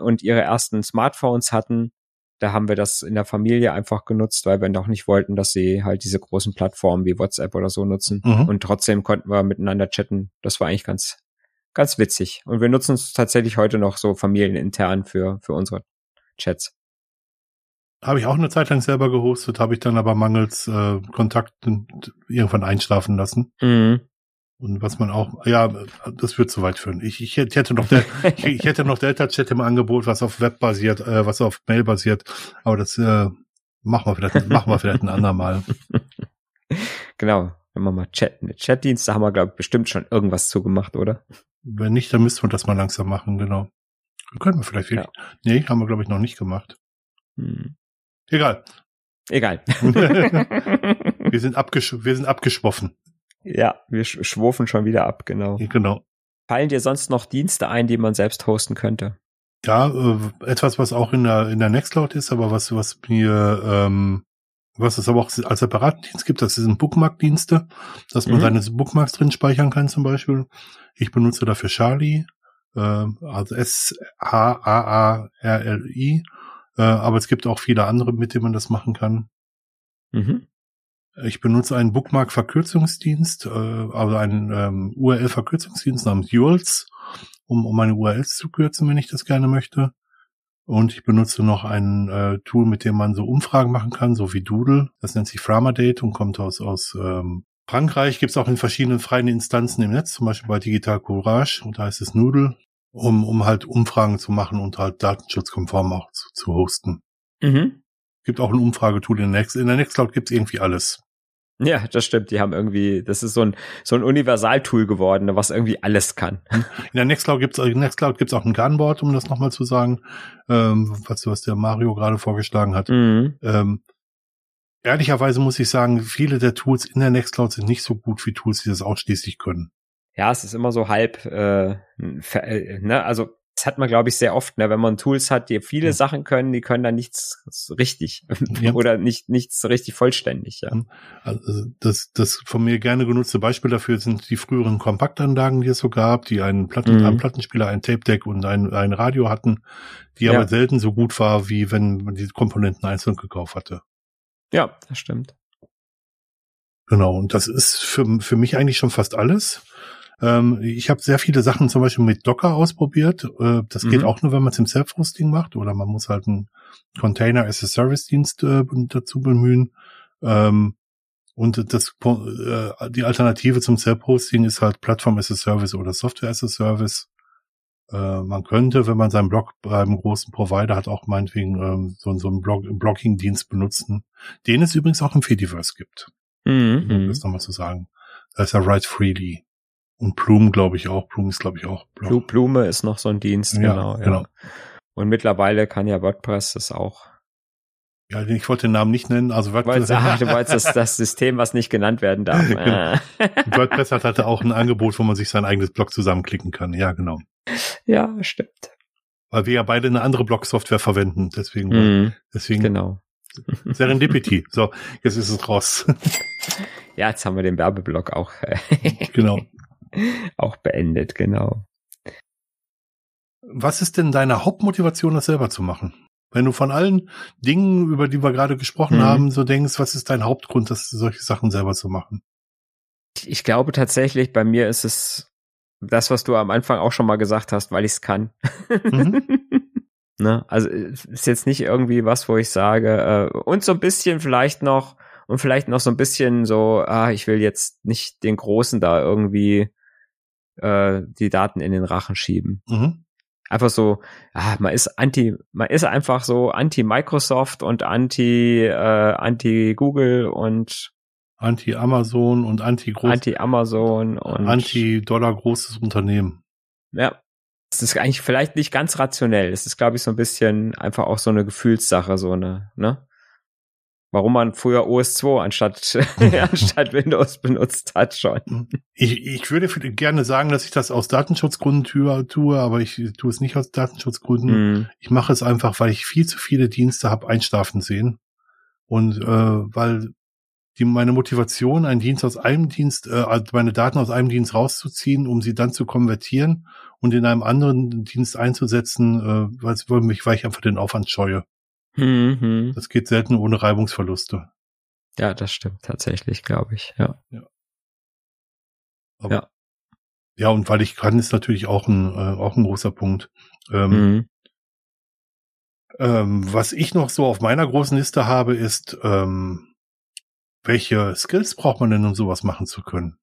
und ihre ersten Smartphones hatten. Da haben wir das in der Familie einfach genutzt, weil wir noch nicht wollten, dass sie halt diese großen Plattformen wie WhatsApp oder so nutzen. Mhm. Und trotzdem konnten wir miteinander chatten. Das war eigentlich ganz, ganz witzig. Und wir nutzen es tatsächlich heute noch so familienintern für, für unsere Chats. Habe ich auch eine Zeit lang selber gehostet, habe ich dann aber mangels äh, Kontakten irgendwann einschlafen lassen. Mhm. Und was man auch, ja, das wird zu weit führen. Ich, ich hätte noch, der, ich, ich, hätte noch Delta Chat im Angebot, was auf Web basiert, äh, was auf Mail basiert. Aber das äh, machen wir vielleicht, machen wir vielleicht ein andermal. Genau, wenn wir mal Chat, Chatdienste haben wir glaube ich bestimmt schon irgendwas zugemacht, oder? Wenn nicht, dann müssten wir das mal langsam machen, genau. Können wir vielleicht. Ja. Nee, haben wir, glaube ich, noch nicht gemacht. Hm. Egal. Egal. wir sind abgesch wir sind abgeschwoffen. Ja, wir sch schwurfen schon wieder ab, genau. Genau. Fallen dir sonst noch Dienste ein, die man selbst hosten könnte? Ja, äh, etwas, was auch in der in der Nextcloud ist, aber was was mir ähm, was es aber auch als separaten Dienst gibt, das sind Bookmark-Dienste, dass man mhm. seine Bookmarks drin speichern kann zum Beispiel. Ich benutze dafür Charlie, äh, also S-H-A-A-R-L-I, äh, aber es gibt auch viele andere, mit denen man das machen kann. Mhm. Ich benutze einen Bookmark-Verkürzungsdienst, äh, also einen ähm, URL-Verkürzungsdienst namens URLs, um, um meine URLs zu kürzen, wenn ich das gerne möchte. Und ich benutze noch ein äh, Tool, mit dem man so Umfragen machen kann, so wie Doodle. Das nennt sich Framadate und kommt aus, aus ähm, Frankreich. Gibt es auch in verschiedenen freien Instanzen im Netz, zum Beispiel bei Digital Courage, und da heißt es Noodle, um, um halt Umfragen zu machen und halt datenschutzkonform auch zu, zu hosten. Mhm. gibt auch ein Umfragetool in der Next. In der Nextcloud gibt's irgendwie alles. Ja, das stimmt. Die haben irgendwie, das ist so ein so ein Universaltool geworden, was irgendwie alles kann. In der Nextcloud gibt's in Nextcloud gibt's auch ein Gunboard, um das nochmal zu sagen, ähm, was was der Mario gerade vorgeschlagen hat. Mhm. Ähm, ehrlicherweise muss ich sagen, viele der Tools in der Nextcloud sind nicht so gut wie Tools, die das ausschließlich können. Ja, es ist immer so halb, äh, äh ne, also das hat man, glaube ich, sehr oft, ne? wenn man Tools hat, die viele ja. Sachen können, die können dann nichts richtig ja. oder nicht nichts richtig vollständig. Ja. Also das, das von mir gerne genutzte Beispiel dafür sind die früheren Kompaktanlagen, die es so gab, die einen, Platten, mhm. einen Plattenspieler, ein Tape Deck und ein, ein Radio hatten, die ja. aber selten so gut war, wie wenn man die Komponenten einzeln gekauft hatte. Ja, das stimmt. Genau, und das ist für, für mich eigentlich schon fast alles. Ähm, ich habe sehr viele Sachen zum Beispiel mit Docker ausprobiert. Äh, das mhm. geht auch nur, wenn man es im Self-Hosting macht oder man muss halt einen Container as a Service-Dienst äh, dazu bemühen. Ähm, und das, äh, die Alternative zum Self-Hosting ist halt Plattform as a Service oder Software as a Service. Äh, man könnte, wenn man seinen Blog beim großen Provider hat, auch meinetwegen ähm, so, so einen Blog Blocking-Dienst benutzen, den es übrigens auch im Fediverse gibt. Mhm. Um das nochmal zu sagen. Da ist er Write Freely. Und Plume, glaube ich auch. Plume ist, glaube ich, auch. Blog. Blume ist noch so ein Dienst, ja, genau. Ja. genau. Und mittlerweile kann ja WordPress das auch. Ja, ich wollte den Namen nicht nennen. Also WordPress. Ach, du wolltest das, das System, was nicht genannt werden darf. genau. WordPress hat halt auch ein Angebot, wo man sich sein eigenes Blog zusammenklicken kann. Ja, genau. Ja, stimmt. Weil wir ja beide eine andere Blog-Software verwenden. Deswegen, mm, deswegen. Genau. Serendipity. So, jetzt ist es raus. ja, jetzt haben wir den Werbeblock auch. genau. auch beendet, genau. Was ist denn deine Hauptmotivation, das selber zu machen? Wenn du von allen Dingen, über die wir gerade gesprochen mhm. haben, so denkst, was ist dein Hauptgrund, das, solche Sachen selber zu machen? Ich glaube tatsächlich, bei mir ist es das, was du am Anfang auch schon mal gesagt hast, weil ich es kann. Mhm. ne? Also ist jetzt nicht irgendwie was, wo ich sage, äh, und so ein bisschen vielleicht noch, und vielleicht noch so ein bisschen so, ah, ich will jetzt nicht den Großen da irgendwie äh, die Daten in den Rachen schieben. Mhm. Einfach so, ah, man ist anti, man ist einfach so anti Microsoft und anti äh, anti Google und anti Amazon und anti groß anti Amazon und anti Dollar großes Unternehmen. Ja, es ist eigentlich vielleicht nicht ganz rationell. Es ist, glaube ich, so ein bisschen einfach auch so eine Gefühlssache, so eine, ne? Warum man früher OS2 anstatt, anstatt Windows benutzt hat schon. Ich, ich würde gerne sagen, dass ich das aus Datenschutzgründen tue, tue aber ich tue es nicht aus Datenschutzgründen. Mm. Ich mache es einfach, weil ich viel zu viele Dienste habe einschlafen sehen. Und äh, weil die, meine Motivation, einen Dienst aus einem Dienst, äh, also meine Daten aus einem Dienst rauszuziehen, um sie dann zu konvertieren und in einem anderen Dienst einzusetzen, äh, weil, weil ich einfach den Aufwand scheue. Mhm. Das geht selten ohne Reibungsverluste. Ja, das stimmt tatsächlich, glaube ich. Ja. Ja. Aber, ja. ja, und weil ich kann, ist natürlich auch ein, äh, auch ein großer Punkt. Ähm, mhm. ähm, was ich noch so auf meiner großen Liste habe, ist, ähm, welche Skills braucht man denn, um sowas machen zu können?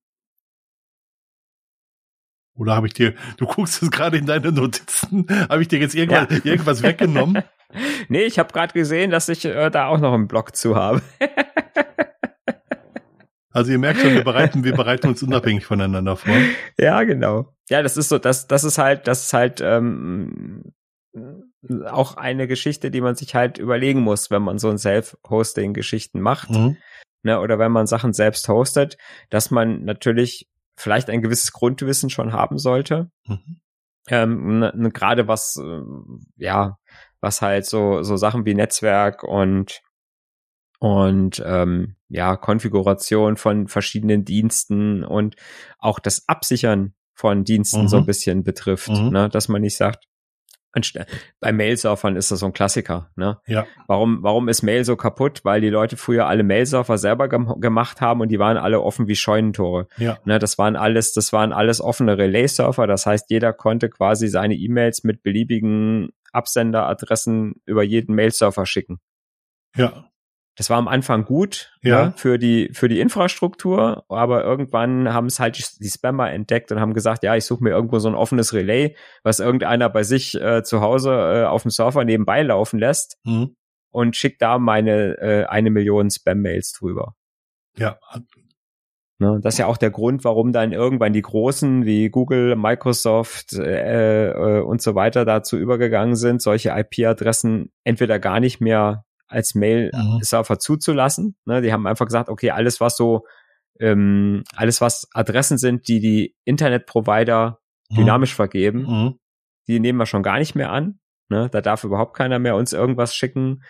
Oder habe ich dir, du guckst es gerade in deine Notizen, habe ich dir jetzt irgendwas, ja. irgendwas weggenommen? nee, ich habe gerade gesehen, dass ich äh, da auch noch einen Blog zu habe. also ihr merkt schon, wir bereiten, wir bereiten uns unabhängig voneinander vor. Ja, genau. Ja, das ist so, das, das ist halt, das ist halt ähm, auch eine Geschichte, die man sich halt überlegen muss, wenn man so ein Self-Hosting-Geschichten macht. Mhm. Ne, oder wenn man Sachen selbst hostet, dass man natürlich vielleicht ein gewisses Grundwissen schon haben sollte. Mhm. Ähm, ne, ne, gerade was, äh, ja, was halt so, so Sachen wie Netzwerk und und ähm, ja, Konfiguration von verschiedenen Diensten und auch das Absichern von Diensten mhm. so ein bisschen betrifft, mhm. ne? dass man nicht sagt, bei Mailsurfern ist das so ein Klassiker. Ne? Ja. Warum, warum ist Mail so kaputt? Weil die Leute früher alle Mailsurfer selber gem gemacht haben und die waren alle offen wie Scheunentore. Ja. Ne, das waren alles, das waren alles offene Relay-Surfer. Das heißt, jeder konnte quasi seine E-Mails mit beliebigen Absenderadressen über jeden Mailsurfer schicken. Ja. Das war am Anfang gut ja. Ne, für die für die Infrastruktur, aber irgendwann haben es halt die Spammer entdeckt und haben gesagt, ja, ich suche mir irgendwo so ein offenes Relay, was irgendeiner bei sich äh, zu Hause äh, auf dem Server nebenbei laufen lässt. Mhm. und schicke da meine äh, eine Million Spam-Mails drüber. Ja. Ne, das ist ja auch der Grund, warum dann irgendwann die Großen wie Google, Microsoft äh, äh, und so weiter dazu übergegangen sind, solche IP-Adressen entweder gar nicht mehr als Mail-Server mhm. zuzulassen. Ne, die haben einfach gesagt, okay, alles was so ähm, alles was Adressen sind, die die Internetprovider mhm. dynamisch vergeben, mhm. die nehmen wir schon gar nicht mehr an. Ne? Da darf überhaupt keiner mehr uns irgendwas schicken.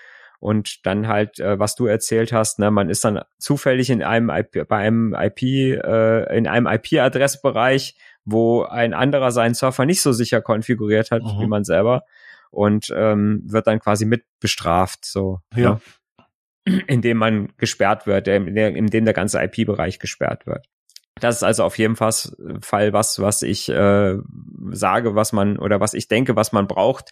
Und dann halt, äh, was du erzählt hast, ne, man ist dann zufällig in einem IP, bei einem IP, äh, in einem IP-Adressbereich, wo ein anderer seinen Surfer nicht so sicher konfiguriert hat mhm. wie man selber und ähm, wird dann quasi mit bestraft, so. Ja. Ne? Indem man gesperrt wird, indem der ganze IP-Bereich gesperrt wird. Das ist also auf jeden Fall was, was ich äh, sage, was man oder was ich denke, was man braucht,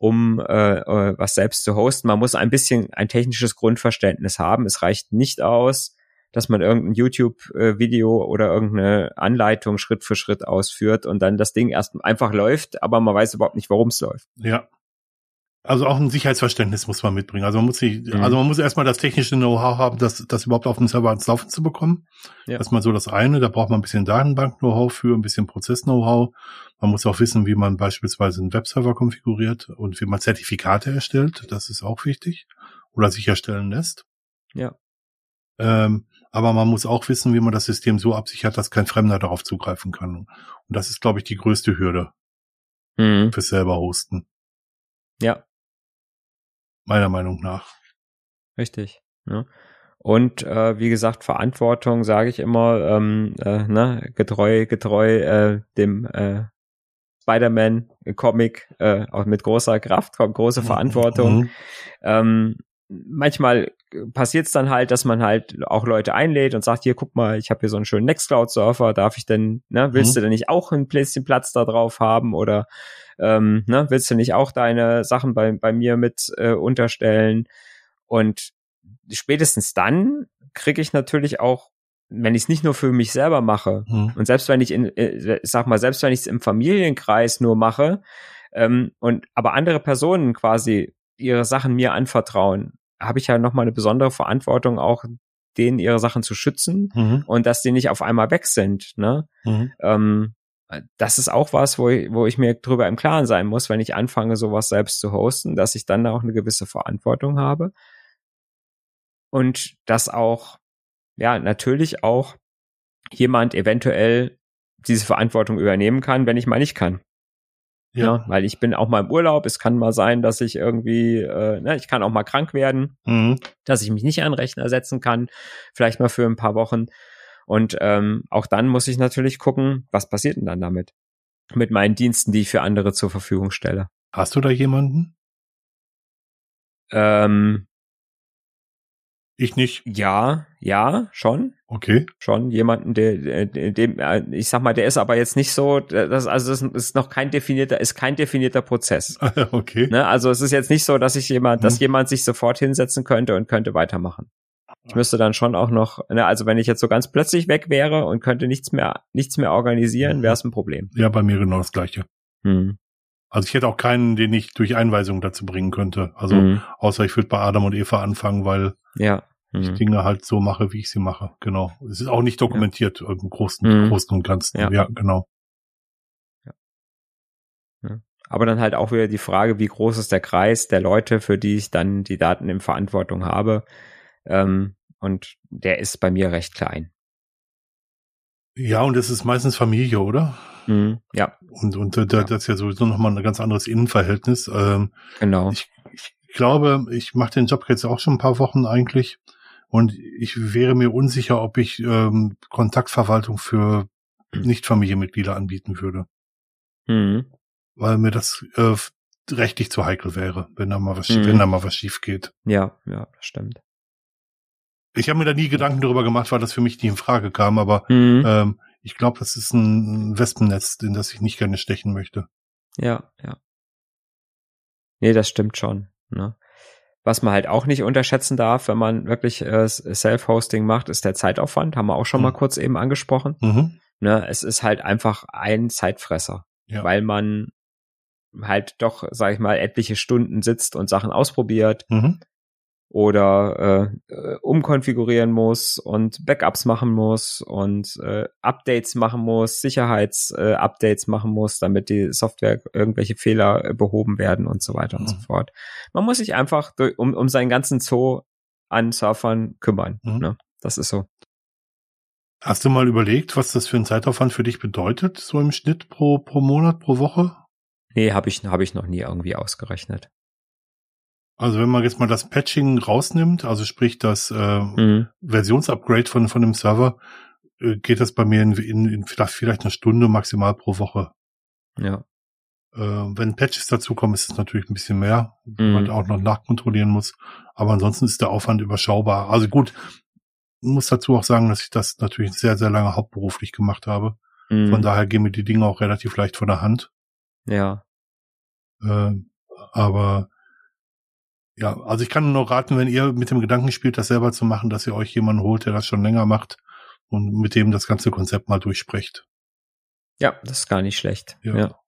um äh, äh, was selbst zu hosten. Man muss ein bisschen ein technisches Grundverständnis haben. Es reicht nicht aus, dass man irgendein YouTube-Video oder irgendeine Anleitung Schritt für Schritt ausführt und dann das Ding erst einfach läuft, aber man weiß überhaupt nicht, warum es läuft. Ja, also auch ein Sicherheitsverständnis muss man mitbringen. Also man muss sich, mhm. also man muss erstmal das technische Know-how haben, das, das überhaupt auf dem Server ans Laufen zu bekommen. Ja. Das ist mal so das eine. Da braucht man ein bisschen Datenbank-Know-how für, ein bisschen Prozess-Know-how. Man muss auch wissen, wie man beispielsweise einen Webserver konfiguriert und wie man Zertifikate erstellt. Das ist auch wichtig. Oder sicherstellen lässt. Ja. Ähm, aber man muss auch wissen, wie man das System so absichert, dass kein Fremder darauf zugreifen kann. Und das ist, glaube ich, die größte Hürde mhm. fürs selber hosten. Ja, meiner Meinung nach. Richtig. Ja. Und äh, wie gesagt, Verantwortung, sage ich immer, ähm, äh, ne, getreu, getreu äh, dem äh, Spider-Man-Comic, äh, auch mit großer Kraft kommt große Verantwortung. Mhm. Ähm, manchmal passiert es dann halt, dass man halt auch Leute einlädt und sagt, hier, guck mal, ich habe hier so einen schönen Nextcloud-Surfer, darf ich denn, ne, willst mhm. du denn nicht auch ein bisschen Platz da drauf haben oder ähm, ne, willst du nicht auch deine Sachen bei, bei mir mit äh, unterstellen? Und spätestens dann kriege ich natürlich auch, wenn ich es nicht nur für mich selber mache mhm. und selbst wenn ich in, äh, sag mal, selbst wenn ich es im Familienkreis nur mache ähm, und aber andere Personen quasi ihre Sachen mir anvertrauen, habe ich ja nochmal eine besondere Verantwortung auch denen ihre Sachen zu schützen mhm. und dass die nicht auf einmal weg sind. Ne? Mhm. Ähm, das ist auch was, wo ich, wo ich mir drüber im Klaren sein muss, wenn ich anfange, sowas selbst zu hosten, dass ich dann auch eine gewisse Verantwortung habe. Und dass auch, ja, natürlich auch jemand eventuell diese Verantwortung übernehmen kann, wenn ich mal nicht kann. Ja. ja. weil ich bin auch mal im Urlaub. Es kann mal sein, dass ich irgendwie, äh, ne, ich kann auch mal krank werden, mhm. dass ich mich nicht an Rechner setzen kann, vielleicht mal für ein paar Wochen. Und ähm, auch dann muss ich natürlich gucken, was passiert denn dann damit? Mit meinen Diensten, die ich für andere zur Verfügung stelle. Hast du da jemanden? Ähm, ich nicht. Ja, ja, schon. Okay. Schon jemanden, der, dem, äh, ich sag mal, der ist aber jetzt nicht so, das, also das ist noch kein definierter, ist kein definierter Prozess. okay. Ne? Also es ist jetzt nicht so, dass ich jemand, hm. dass jemand sich sofort hinsetzen könnte und könnte weitermachen. Ich müsste dann schon auch noch, ne, also wenn ich jetzt so ganz plötzlich weg wäre und könnte nichts mehr, nichts mehr organisieren, mhm. wäre es ein Problem. Ja, bei mir genau das Gleiche. Mhm. Also ich hätte auch keinen, den ich durch Einweisung dazu bringen könnte. Also mhm. außer ich würde bei Adam und Eva anfangen, weil ja. Ich mhm. Dinge halt so mache, wie ich sie mache. Genau. Es ist auch nicht dokumentiert ja. im Großen, mhm. Großen und Ganzen. Ja, ja genau. Ja. Aber dann halt auch wieder die Frage, wie groß ist der Kreis der Leute, für die ich dann die Daten in Verantwortung habe. Ähm, und der ist bei mir recht klein. Ja, und das ist meistens Familie, oder? Mhm, ja. Und, und äh, ja. das ist ja sowieso nochmal ein ganz anderes Innenverhältnis. Ähm, genau. Ich, ich glaube, ich mache den Job jetzt auch schon ein paar Wochen eigentlich. Und ich wäre mir unsicher, ob ich ähm, Kontaktverwaltung für Nicht-Familienmitglieder anbieten würde. Mhm. Weil mir das äh, rechtlich zu heikel wäre, wenn da mal was, mhm. wenn da mal was schief geht. Ja, ja, das stimmt. Ich habe mir da nie Gedanken darüber gemacht, weil das für mich nie in Frage kam, aber mhm. ähm, ich glaube, das ist ein Wespennetz, in das ich nicht gerne stechen möchte. Ja, ja. Nee, das stimmt schon. Ne? Was man halt auch nicht unterschätzen darf, wenn man wirklich äh, Self-Hosting macht, ist der Zeitaufwand. Haben wir auch schon mhm. mal kurz eben angesprochen. Mhm. Ne, es ist halt einfach ein Zeitfresser, ja. weil man halt doch, sag ich mal, etliche Stunden sitzt und Sachen ausprobiert. Mhm oder äh, äh, umkonfigurieren muss und Backups machen muss und äh, Updates machen muss, Sicherheitsupdates äh, machen muss, damit die Software irgendwelche Fehler äh, behoben werden und so weiter mhm. und so mhm. fort. Man muss sich einfach durch, um, um seinen ganzen Zoo an Surfern kümmern. Mhm. Ne? Das ist so. Hast du mal überlegt, was das für ein Zeitaufwand für dich bedeutet, so im Schnitt pro, pro Monat, pro Woche? Nee, habe ich, hab ich noch nie irgendwie ausgerechnet. Also wenn man jetzt mal das Patching rausnimmt, also sprich das äh, mhm. Versionsupgrade von, von dem Server, äh, geht das bei mir in, in, in vielleicht, vielleicht eine Stunde maximal pro Woche. Ja. Äh, wenn Patches dazukommen, ist es natürlich ein bisschen mehr, mhm. man auch noch nachkontrollieren muss. Aber ansonsten ist der Aufwand überschaubar. Also gut, muss dazu auch sagen, dass ich das natürlich sehr, sehr lange hauptberuflich gemacht habe. Mhm. Von daher gehen mir die Dinge auch relativ leicht von der Hand. Ja. Äh, aber ja, also ich kann nur raten, wenn ihr mit dem Gedanken spielt, das selber zu machen, dass ihr euch jemanden holt, der das schon länger macht und mit dem das ganze Konzept mal durchsprecht. Ja, das ist gar nicht schlecht. Ja. ja.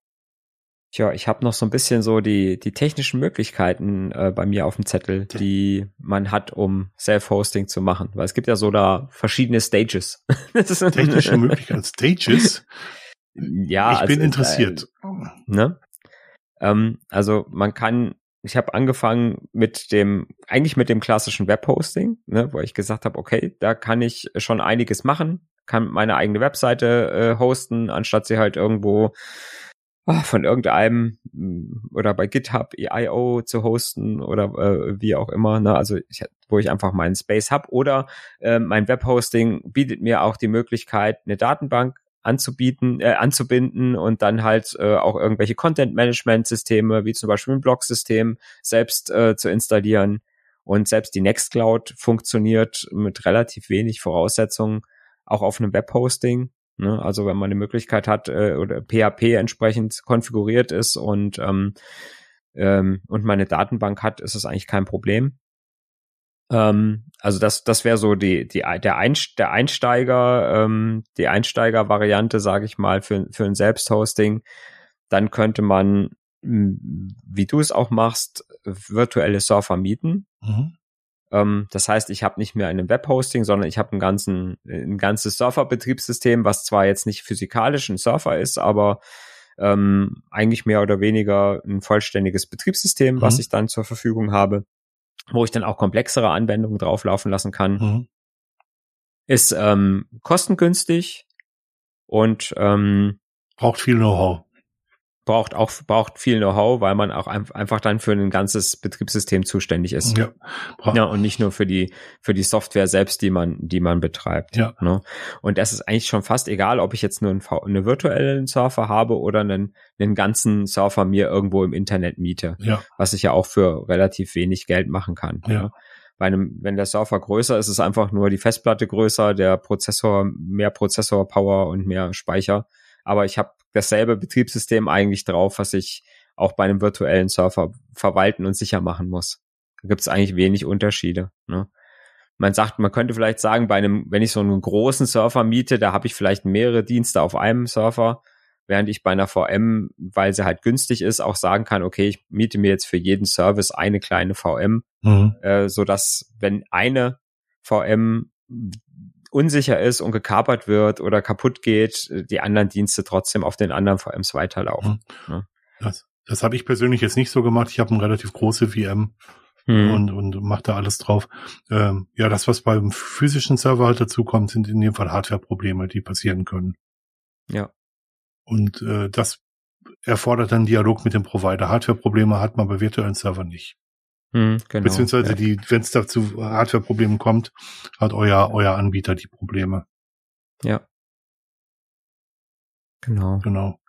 Tja, ich habe noch so ein bisschen so die, die technischen Möglichkeiten äh, bei mir auf dem Zettel, die man hat, um Self-Hosting zu machen. Weil es gibt ja so da verschiedene Stages. Technische Möglichkeiten, Stages? Ja. Ich also, bin interessiert. Äh, ne? Ähm, also man kann ich habe angefangen mit dem, eigentlich mit dem klassischen Webhosting, ne, wo ich gesagt habe, okay, da kann ich schon einiges machen, kann meine eigene Webseite äh, hosten, anstatt sie halt irgendwo oh, von irgendeinem mm, oder bei GitHub EIO zu hosten oder äh, wie auch immer, ne, also ich, wo ich einfach meinen Space hab oder äh, mein Webhosting bietet mir auch die Möglichkeit, eine Datenbank anzubieten, äh, anzubinden und dann halt äh, auch irgendwelche Content-Management-Systeme, wie zum Beispiel ein Blog-System, selbst äh, zu installieren. Und selbst die Nextcloud funktioniert mit relativ wenig Voraussetzungen auch auf einem Webhosting. Ne? Also wenn man eine Möglichkeit hat äh, oder PHP entsprechend konfiguriert ist und ähm, ähm, und meine Datenbank hat, ist es eigentlich kein Problem. Ähm, also das, das wäre so die, die, der, Einst der Einsteiger, ähm, die Einsteiger-Variante, sage ich mal, für, für ein Selbsthosting. Dann könnte man, wie du es auch machst, virtuelle Surfer mieten. Mhm. Ähm, das heißt, ich habe nicht mehr einen Webhosting, sondern ich habe ein, ganzen, ein ganzes Surfer-Betriebssystem, was zwar jetzt nicht physikalisch ein Surfer ist, aber ähm, eigentlich mehr oder weniger ein vollständiges Betriebssystem, mhm. was ich dann zur Verfügung habe wo ich dann auch komplexere Anwendungen drauflaufen lassen kann. Mhm. Ist ähm, kostengünstig und ähm, braucht viel Know-how braucht auch braucht viel Know-how, weil man auch einfach dann für ein ganzes Betriebssystem zuständig ist. Ja. ja, und nicht nur für die für die Software selbst, die man die man betreibt. Ja. Ne? Und das ist eigentlich schon fast egal, ob ich jetzt nur einen, einen virtuellen Surfer habe oder einen einen ganzen Surfer mir irgendwo im Internet miete. Ja. Was ich ja auch für relativ wenig Geld machen kann. Ja. Ne? Bei einem, wenn der Surfer größer ist, ist einfach nur die Festplatte größer, der Prozessor mehr Prozessor-Power und mehr Speicher. Aber ich habe dasselbe Betriebssystem eigentlich drauf, was ich auch bei einem virtuellen Surfer verwalten und sicher machen muss. Da gibt es eigentlich wenig Unterschiede. Ne? Man sagt, man könnte vielleicht sagen, bei einem, wenn ich so einen großen Surfer miete, da habe ich vielleicht mehrere Dienste auf einem Surfer, während ich bei einer VM, weil sie halt günstig ist, auch sagen kann, okay, ich miete mir jetzt für jeden Service eine kleine VM, mhm. äh, so dass wenn eine VM unsicher ist und gekapert wird oder kaputt geht, die anderen Dienste trotzdem auf den anderen VMs weiterlaufen. Mhm. Ja. Das, das habe ich persönlich jetzt nicht so gemacht. Ich habe eine relativ große VM mhm. und, und mache da alles drauf. Ähm, ja, das, was beim physischen Server halt dazu kommt, sind in dem Fall Hardware-Probleme, die passieren können. Ja. Und äh, das erfordert dann Dialog mit dem Provider. Hardware-Probleme hat man bei virtuellen Servern nicht. Hm, genau, Beziehungsweise ja. die, wenn es da zu Hardware-Problemen kommt, hat euer, euer Anbieter die Probleme. Ja. Genau. Genau.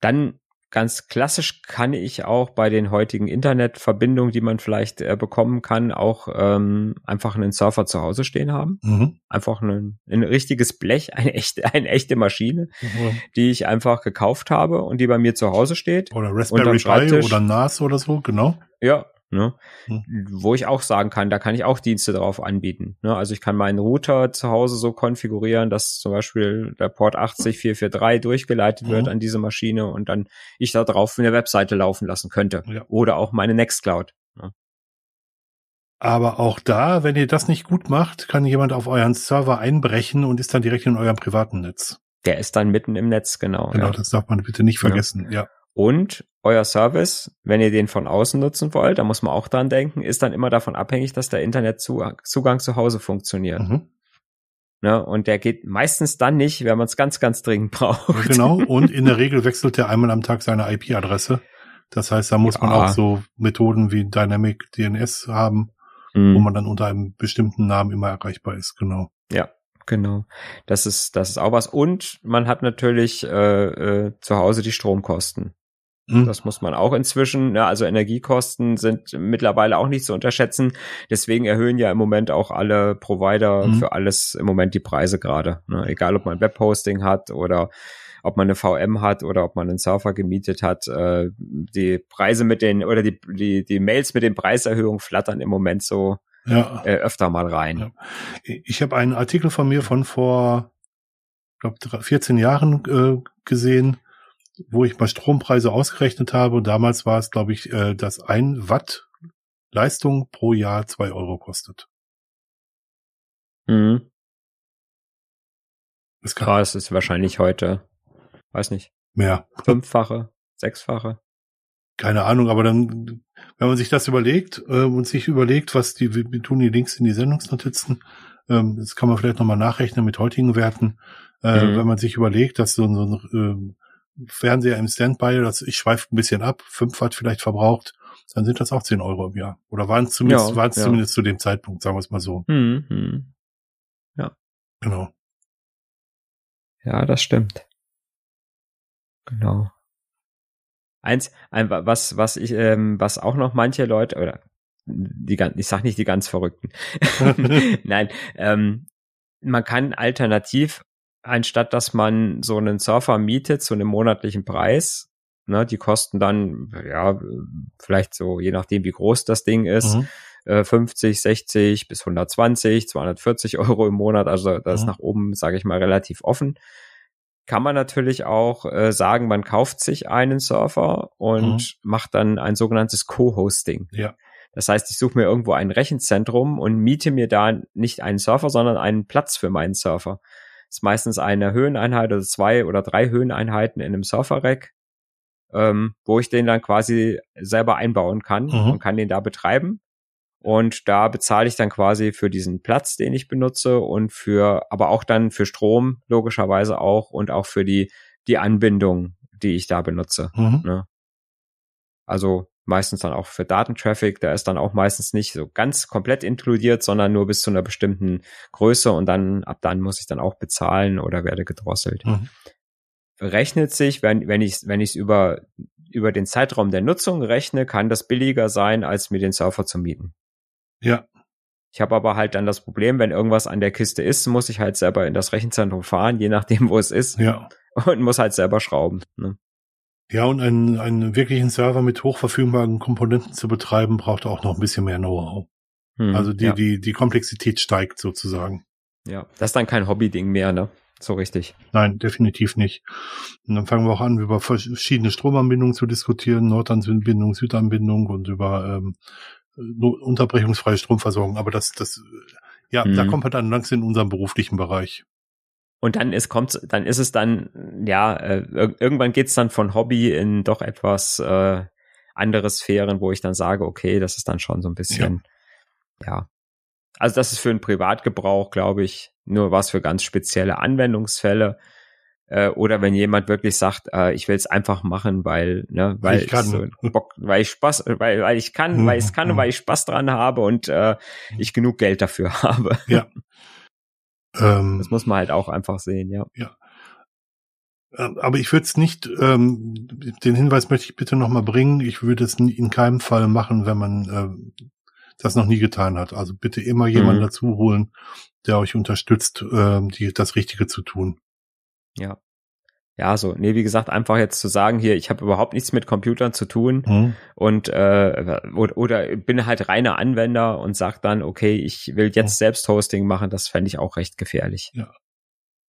Dann ganz klassisch kann ich auch bei den heutigen Internetverbindungen, die man vielleicht äh, bekommen kann, auch ähm, einfach einen Surfer zu Hause stehen haben. Mhm. Einfach ein, ein richtiges Blech, eine echte, eine echte Maschine, mhm. die ich einfach gekauft habe und die bei mir zu Hause steht. Oder Raspberry Pi oder NAS oder so, genau. Ja, Ne? Hm. Wo ich auch sagen kann, da kann ich auch Dienste drauf anbieten. Ne? Also ich kann meinen Router zu Hause so konfigurieren, dass zum Beispiel der Port 80443 durchgeleitet mhm. wird an diese Maschine und dann ich da drauf eine Webseite laufen lassen könnte. Ja. Oder auch meine Nextcloud. Ne? Aber auch da, wenn ihr das nicht gut macht, kann jemand auf euren Server einbrechen und ist dann direkt in eurem privaten Netz. Der ist dann mitten im Netz, genau. Genau, ja. das darf man bitte nicht vergessen, ja. ja. Und euer Service, wenn ihr den von außen nutzen wollt, da muss man auch dran denken, ist dann immer davon abhängig, dass der Internetzugang zu Hause funktioniert. Mhm. Ne, und der geht meistens dann nicht, wenn man es ganz, ganz dringend braucht. Genau, und in der Regel wechselt er einmal am Tag seine IP-Adresse. Das heißt, da muss ja. man auch so Methoden wie Dynamic DNS haben, mhm. wo man dann unter einem bestimmten Namen immer erreichbar ist, genau. Ja, genau. Das ist, das ist auch was. Und man hat natürlich äh, äh, zu Hause die Stromkosten. Mhm. Das muss man auch inzwischen, ja, also Energiekosten sind mittlerweile auch nicht zu unterschätzen. Deswegen erhöhen ja im Moment auch alle Provider mhm. für alles im Moment die Preise gerade. Ne? Egal, ob man Webhosting hat oder ob man eine VM hat oder ob man einen Server gemietet hat. Äh, die Preise mit den oder die, die, die Mails mit den Preiserhöhungen flattern im Moment so ja. äh, öfter mal rein. Ja. Ich habe einen Artikel von mir von vor, glaube 14 Jahren äh, gesehen, wo ich mal Strompreise ausgerechnet habe. Und damals war es, glaube ich, äh, dass ein Watt Leistung pro Jahr zwei Euro kostet. Mhm. Das kann Krass, ist wahrscheinlich heute weiß nicht. Mehr. Fünffache, sechsfache. Keine Ahnung, aber dann, wenn man sich das überlegt äh, und sich überlegt, was die, wir tun die Links in die Sendungsnotizen, ähm, das kann man vielleicht nochmal nachrechnen mit heutigen Werten, äh, mhm. wenn man sich überlegt, dass so, so ein äh, Fernseher im Standby, das, ich schweife ein bisschen ab, fünf Watt vielleicht verbraucht, dann sind das auch zehn Euro im Jahr. Oder waren es zumindest, ja, waren es ja. zumindest zu dem Zeitpunkt, sagen wir es mal so. Mhm. Ja. Genau. Ja, das stimmt. Genau. Eins, ein, was, was ich, ähm, was auch noch manche Leute, oder die ganz, ich sag nicht die ganz Verrückten. Nein, ähm, man kann alternativ, anstatt dass man so einen Surfer mietet zu einem monatlichen Preis, ne, die kosten dann, ja, vielleicht so, je nachdem wie groß das Ding ist, mhm. äh, 50, 60 bis 120, 240 Euro im Monat, also das mhm. ist nach oben, sage ich mal, relativ offen kann man natürlich auch äh, sagen, man kauft sich einen Surfer und mhm. macht dann ein sogenanntes Co-Hosting. Ja. Das heißt, ich suche mir irgendwo ein Rechenzentrum und miete mir da nicht einen Surfer, sondern einen Platz für meinen Surfer. Ist meistens eine Höheneinheit oder zwei oder drei Höheneinheiten in einem Surfer-Rack, ähm, wo ich den dann quasi selber einbauen kann mhm. und kann den da betreiben. Und da bezahle ich dann quasi für diesen Platz, den ich benutze und für, aber auch dann für Strom logischerweise auch und auch für die, die Anbindung, die ich da benutze. Mhm. Ne? Also meistens dann auch für Datentraffic, da ist dann auch meistens nicht so ganz komplett inkludiert, sondern nur bis zu einer bestimmten Größe und dann, ab dann muss ich dann auch bezahlen oder werde gedrosselt. Mhm. Rechnet sich, wenn, wenn ich wenn ich es über, über den Zeitraum der Nutzung rechne, kann das billiger sein, als mir den Surfer zu mieten. Ja. Ich habe aber halt dann das Problem, wenn irgendwas an der Kiste ist, muss ich halt selber in das Rechenzentrum fahren, je nachdem, wo es ist. Ja. Und muss halt selber schrauben. Ne? Ja, und einen, einen wirklichen Server mit hochverfügbaren Komponenten zu betreiben, braucht auch noch ein bisschen mehr Know-how. Hm, also die, ja. die, die Komplexität steigt sozusagen. Ja, das ist dann kein Hobby-Ding mehr, ne? So richtig. Nein, definitiv nicht. Und dann fangen wir auch an, über verschiedene Stromanbindungen zu diskutieren, Nordanbindung, Südanbindung und über ähm, unterbrechungsfreie Stromversorgung, aber das, das, ja, mhm. da kommt man dann langsam in unserem beruflichen Bereich. Und dann ist, kommt, dann ist es dann, ja, äh, irgendwann geht's dann von Hobby in doch etwas äh, andere Sphären, wo ich dann sage, okay, das ist dann schon so ein bisschen, ja. ja. Also das ist für einen Privatgebrauch, glaube ich, nur was für ganz spezielle Anwendungsfälle. Äh, oder wenn jemand wirklich sagt, äh, ich will es einfach machen, weil, ne, weil ich, kann. So Bock, weil ich Spaß, weil, weil ich kann, weil ich es kann und weil ich Spaß dran habe und äh, ich genug Geld dafür habe. Ja. Ähm, das muss man halt auch einfach sehen, ja. Ja. Ähm, aber ich würde es nicht, ähm, den Hinweis möchte ich bitte nochmal bringen, ich würde es in keinem Fall machen, wenn man äh, das noch nie getan hat. Also bitte immer jemanden mhm. dazu holen, der euch unterstützt, äh, die, das Richtige zu tun. Ja. Ja, so, nee, wie gesagt, einfach jetzt zu sagen, hier, ich habe überhaupt nichts mit Computern zu tun mhm. und äh, oder, oder bin halt reiner Anwender und sag dann, okay, ich will jetzt mhm. selbst Hosting machen, das fände ich auch recht gefährlich. Ja.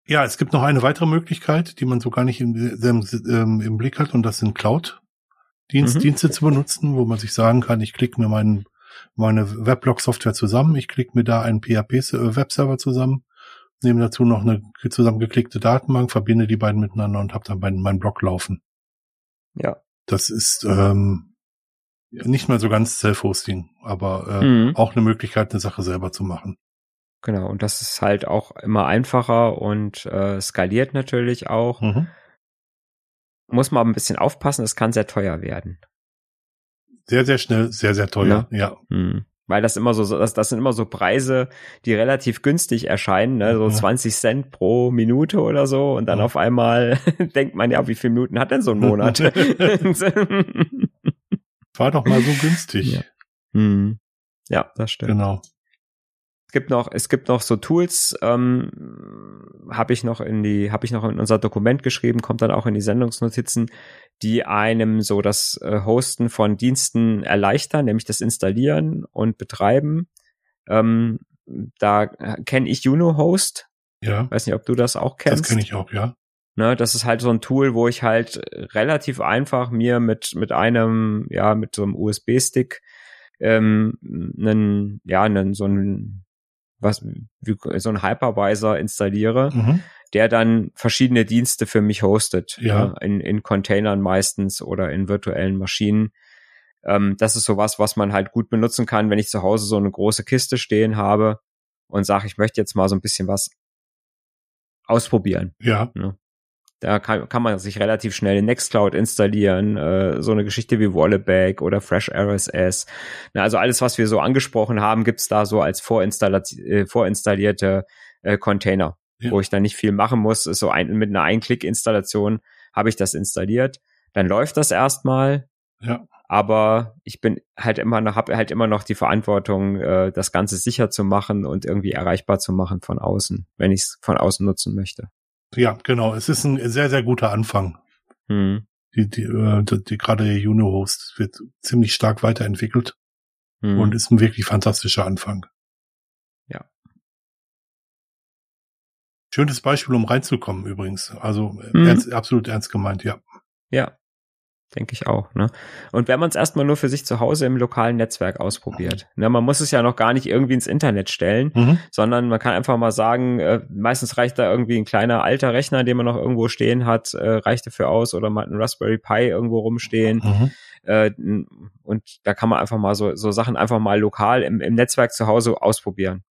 Ja, es gibt noch eine weitere Möglichkeit, die man so gar nicht im, ähm, im Blick hat, und das sind Cloud-Dienste mhm. zu benutzen, wo man sich sagen kann, ich klicke mir meinen meine Weblog-Software zusammen. Ich klicke mir da einen PHP-Webserver zusammen, nehme dazu noch eine zusammengeklickte Datenbank, verbinde die beiden miteinander und habe dann meinen, meinen Blog laufen. Ja. Das ist ähm, nicht mal so ganz Self-Hosting, aber äh, mhm. auch eine Möglichkeit, eine Sache selber zu machen. Genau, und das ist halt auch immer einfacher und äh, skaliert natürlich auch. Mhm. Muss man aber ein bisschen aufpassen, es kann sehr teuer werden. Sehr, sehr schnell, sehr, sehr teuer, ja. ja. Mhm. Weil das immer so, das, das sind immer so Preise, die relativ günstig erscheinen, ne? so ja. 20 Cent pro Minute oder so. Und dann ja. auf einmal denkt man ja, wie viele Minuten hat denn so ein Monat? War doch mal so günstig. Ja, hm. ja das stimmt. Genau gibt noch, es gibt noch so Tools, ähm, habe ich noch in die, habe ich noch in unser Dokument geschrieben, kommt dann auch in die Sendungsnotizen, die einem so das äh, Hosten von Diensten erleichtern, nämlich das Installieren und Betreiben. Ähm, da kenne ich Juno Host. Ja. Weiß nicht, ob du das auch kennst. Das kenne ich auch, ja. Ne, das ist halt so ein Tool, wo ich halt relativ einfach mir mit mit einem ja mit so einem USB-Stick ähm, einen ja einen so einen was wie, so ein Hypervisor installiere, mhm. der dann verschiedene Dienste für mich hostet. Ja. In, in Containern meistens oder in virtuellen Maschinen. Ähm, das ist sowas, was man halt gut benutzen kann, wenn ich zu Hause so eine große Kiste stehen habe und sage, ich möchte jetzt mal so ein bisschen was ausprobieren. Ja. Ne? Da kann, kann man sich relativ schnell in Nextcloud installieren, äh, so eine Geschichte wie Walletback oder Fresh RSS. Na, also alles, was wir so angesprochen haben, gibt's da so als äh, vorinstallierte äh, Container, ja. wo ich dann nicht viel machen muss. Ist so ein, mit einer Einklick-Installation habe ich das installiert. Dann läuft das erstmal. Ja. Aber ich bin halt immer noch, habe halt immer noch die Verantwortung, äh, das Ganze sicher zu machen und irgendwie erreichbar zu machen von außen, wenn ich es von außen nutzen möchte. Ja, genau. Es ist ein sehr, sehr guter Anfang. Hm. Die, die, äh, die, die gerade der Juno-Host wird ziemlich stark weiterentwickelt hm. und ist ein wirklich fantastischer Anfang. Ja. Schönes Beispiel, um reinzukommen übrigens. Also hm. ernst, absolut ernst gemeint, ja. Ja, denke ich auch. Ne? Und wenn man es erstmal nur für sich zu Hause im lokalen Netzwerk ausprobiert, ne, man muss es ja noch gar nicht irgendwie ins Internet stellen, mhm. sondern man kann einfach mal sagen, äh, meistens reicht da irgendwie ein kleiner alter Rechner, den man noch irgendwo stehen hat, äh, reicht dafür aus oder man hat einen Raspberry Pi irgendwo rumstehen. Mhm. Äh, und da kann man einfach mal so, so Sachen einfach mal lokal im, im Netzwerk zu Hause ausprobieren.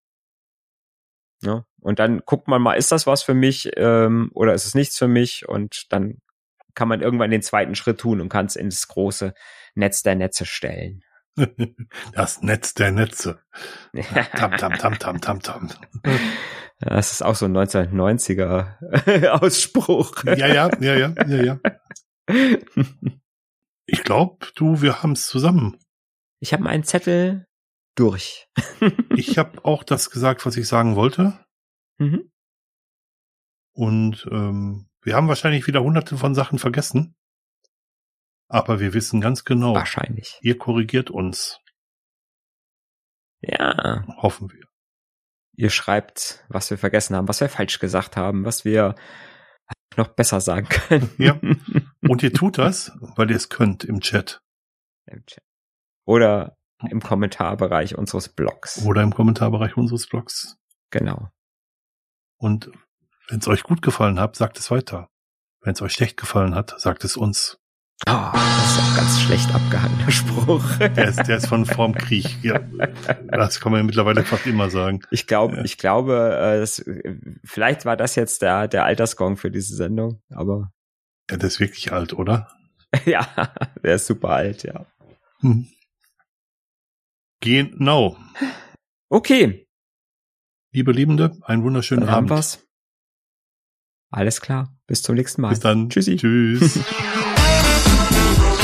Ja, und dann guckt man mal, ist das was für mich ähm, oder ist es nichts für mich? Und dann kann man irgendwann den zweiten Schritt tun und kann es ins große Netz der Netze stellen. Das Netz der Netze. Tam, tam, tam, tam, tam, tam. Das ist auch so ein 1990er Ausspruch. Ja, ja, ja, ja, ja, ja. Ich glaube, du, wir haben es zusammen. Ich habe meinen Zettel durch. ich habe auch das gesagt, was ich sagen wollte. Mhm. Und ähm, wir haben wahrscheinlich wieder hunderte von Sachen vergessen. Aber wir wissen ganz genau. Wahrscheinlich. Ihr korrigiert uns. Ja. Hoffen wir. Ihr schreibt, was wir vergessen haben, was wir falsch gesagt haben, was wir noch besser sagen können. Ja. Und ihr tut das, weil ihr es könnt im Chat. Im Chat. Oder im Kommentarbereich unseres Blogs. Oder im Kommentarbereich unseres Blogs. Genau. Und wenn es euch gut gefallen hat, sagt es weiter. Wenn es euch schlecht gefallen hat, sagt es uns. Oh, das ist auch ganz schlecht abgehandener Spruch. Der ist, der ist von vorm Krieg. Ja, das kann man ja mittlerweile fast immer sagen. Ich glaube, ja. ich glaube, äh, das, vielleicht war das jetzt der, der Altersgong für diese Sendung, aber. Ja, der ist wirklich alt, oder? ja, der ist super alt, ja. Hm. Genau. Okay. Liebe Liebende, einen wunderschönen Dann Abend. Haben wir's. Alles klar. Bis zum nächsten Mal. Bis dann. Tschüssi. Tschüss.